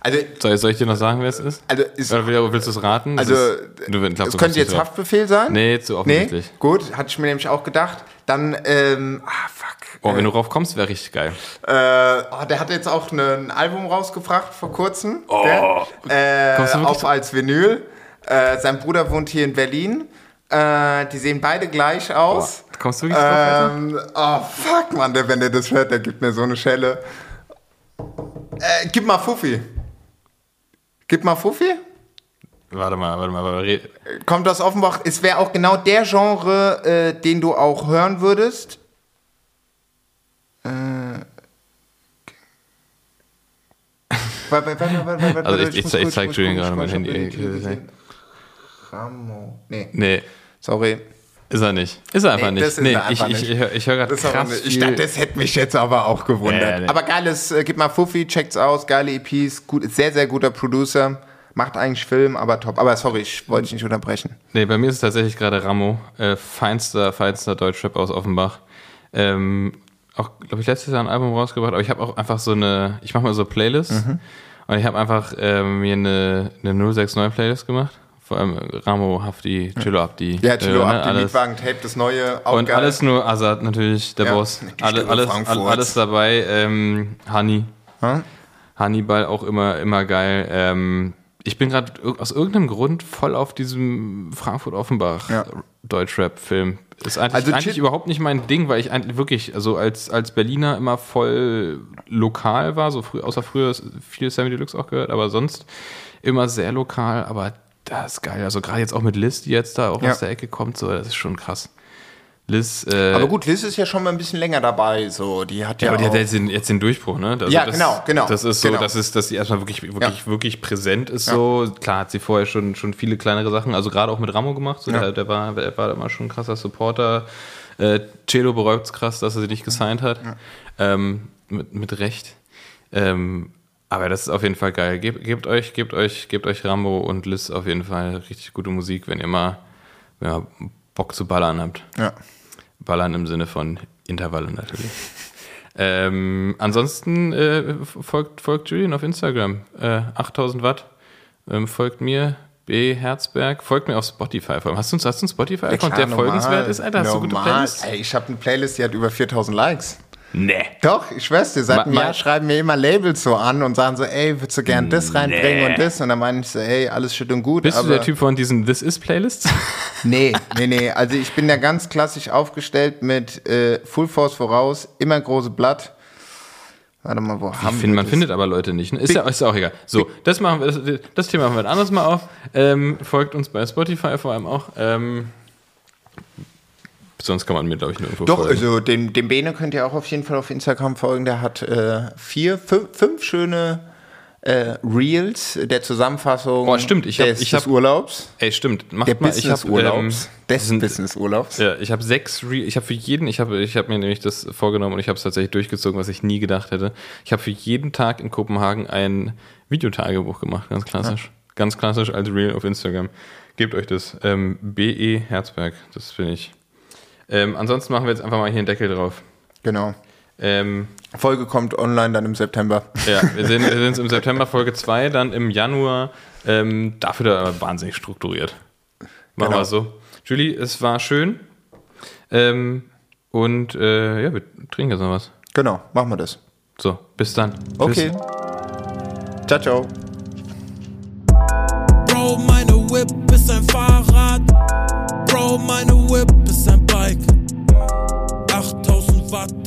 S2: also
S1: Soll, soll ich dir noch sagen, wer es ist?
S2: Also ist-
S1: Oder will- willst du es raten? Das
S2: Also,
S1: ist, du, glaub,
S2: es könnte jetzt. Haftbefehl sein.
S1: Nee, zu offensichtlich.
S2: Nee, gut, hatte ich mir nämlich auch gedacht. Dann, ähm, ah, fuck.
S1: Oh, wenn du drauf kommst, wäre richtig geil.
S2: Äh, oh, der hat jetzt auch ne, ein Album rausgebracht vor kurzem. Oh. Äh,
S1: Kommst du wirklich
S2: auf als Vinyl. Äh, sein Bruder wohnt hier in Berlin. Äh, die sehen beide gleich aus.
S1: Boah, kommst du drauf, Alter?
S2: ähm, Oh, fuck, Mann, der, wenn der das hört, der gibt mir so eine Schelle. Äh, gib mal Fuffi. Gib mal Fuffi.
S1: Warte mal, warte mal. warte mal.
S2: Kommt aus Offenbach. Es wäre auch genau der Genre, äh, den du auch hören würdest. Äh. Warte, warte, warte,
S1: Also ich- ich ich
S2: kurz-
S1: zeig
S2: muss
S1: Julian gerade mein Handy.
S2: Ramo. Nee,
S1: Nee,
S2: sorry.
S1: ist er nicht. Ist er einfach
S2: Nee,
S1: nicht. nee,
S2: einfach
S1: ich, ich,
S2: nicht.
S1: ich, höre- ich höre gerade krass
S2: nicht- ich dachte, das hätte mich jetzt aber auch gewundert.
S1: Ja, nee.
S2: Aber geiles, äh, gib mal Fuffi, checkt's aus, geile EPs, gut, sehr, sehr guter Producer. Macht eigentlich Film, aber top. Aber sorry, ich wollte dich nicht unterbrechen.
S1: Nee, bei mir ist es tatsächlich gerade Ramo, äh, feinster, feinster Deutschrap aus Offenbach. Ähm, auch, glaube ich, letztes Jahr ein Album rausgebracht, aber ich habe auch einfach so eine, ich mache mal so Playlists
S2: Mhm.
S1: und ich habe einfach ähm, mir eine, eine 069 Playlist gemacht. Vor allem Ramo, Hafti, Chillo Abdi.
S2: Ja, Chilo,
S1: äh,
S2: ab, die
S1: alles.
S2: Mietwagen, Tape, das neue, auch
S1: Und
S2: geil.
S1: alles nur Azad natürlich, der
S2: Ja,
S1: Boss. Alle, alles, alles dabei. Ähm, Honey.
S2: Hm?
S1: Hannibal auch immer, immer geil. Ähm, ich bin gerade aus irgendeinem Grund voll auf diesem Frankfurt-Offenbach
S2: Ja.
S1: Deutschrap-Film. Ist eigentlich,
S2: Also
S1: eigentlich überhaupt nicht mein Ding, weil ich eigentlich wirklich, also als, als Berliner immer voll lokal war, so früh, außer früher viel Sammy Deluxe auch gehört, aber sonst immer sehr lokal, aber das ist geil. Also gerade jetzt auch mit Liz, die jetzt da auch
S2: Ja.
S1: aus der Ecke kommt, so, das ist schon krass. Liz, äh,
S2: Aber gut, Liz ist ja schon mal ein bisschen länger dabei, so, die hat ja,
S1: ja, aber die hat jetzt den, jetzt den Durchbruch, ne? Also
S2: Ja,
S1: das,
S2: genau, genau,
S1: Das ist so,
S2: genau.
S1: das ist, dass sie erstmal wirklich, wirklich,
S2: Ja.
S1: wirklich präsent ist. So klar hat sie vorher schon, schon viele kleinere Sachen, also gerade auch mit Ramo gemacht. So,
S2: Ja.
S1: der, der war, der war immer schon ein krasser Supporter. Äh, Celo bereut es krass, dass er sie nicht gesigned hat. Ähm, mit, mit Recht. Ähm, aber das ist auf jeden Fall geil. Gebt, gebt euch, gebt euch, gebt euch Rambo und Liz auf jeden Fall richtig gute Musik, wenn ihr mal, wenn ihr Bock zu ballern habt.
S2: ja.
S1: Ballern im Sinne von Intervalle natürlich. ähm, ansonsten äh, folgt, folgt Julian auf Instagram. Äh, 8000 Watt. Ähm, folgt mir, B. Herzberg. Folgt mir auf Spotify. Hast du, hast du einen Spotify-Account, der
S2: Klar,
S1: folgenswert
S2: normal,
S1: ist? Alter, hast du gute
S2: normal.
S1: Playlists?
S2: Ey, ich habe eine Playlist, die hat über 4000 Likes.
S1: Nee.
S2: Doch, ich schwör's dir, seit
S1: Ma-
S2: einem Jahr schreiben mir immer Labels so an und sagen so, ey, würdest du gern das reinbringen und das? Und dann meine ich so, ey, alles schön und gut.
S1: Bist
S2: aber
S1: du der Typ von diesen This Is Playlists?
S2: Nee, nee, nee. Also ich bin da ganz klassisch aufgestellt mit äh, Full Force voraus, immer große Blatt. Warte mal, wo haben
S1: Find,
S2: wir
S1: man
S2: das?
S1: findet aber Leute nicht. Ne? Ist, ja, ist ja auch egal. So, das, machen wir, das, das Thema machen wir ein anderes Mal auf. Ähm, folgt uns bei Spotify vor allem auch. Ähm, sonst kann man mir, glaube ich, nirgendwo
S2: Doch,
S1: folgen.
S2: also den, den Bene könnt ihr auch auf jeden Fall auf Instagram folgen. Der hat äh, vier, fünf, fünf schöne äh, Reels der Zusammenfassung
S1: Oh, stimmt, ich hab-
S2: des,
S1: ich
S2: des
S1: hab-
S2: Urlaubs.
S1: Ey, stimmt. Macht
S2: Der
S1: mal, ich hab,
S2: Business-Urlaubs.
S1: ähm,
S2: des
S1: sind-
S2: Business-Urlaubs.
S1: Ja, ich habe sechs, Re ich habe für jeden, ich habe ich hab mir nämlich das vorgenommen und ich habe es tatsächlich durchgezogen, was ich nie gedacht hätte. Ich habe für jeden Tag in Kopenhagen ein Videotagebuch gemacht, ganz klassisch. Ganz klassisch als Reel auf Instagram. Gebt euch das. Ähm, BE Herzberg, das finde ich. Ähm, ansonsten machen wir jetzt einfach mal hier einen Deckel drauf.
S2: Genau.
S1: Ähm,
S2: Folge kommt online dann im September.
S1: ja, wir sehen, uns im September Folge 2, dann im Januar. Ähm, dafür da aber wahnsinnig strukturiert. Machen
S2: Genau.
S1: wir so. Julie, es war schön. Ähm, und äh, ja, wir trinken jetzt noch was.
S2: Genau, machen wir das.
S1: So, bis dann.
S2: Okay. Ciao, ciao.
S3: Bro, meine Whip ist ein Fahrrad. Bro, meine Whip ist ein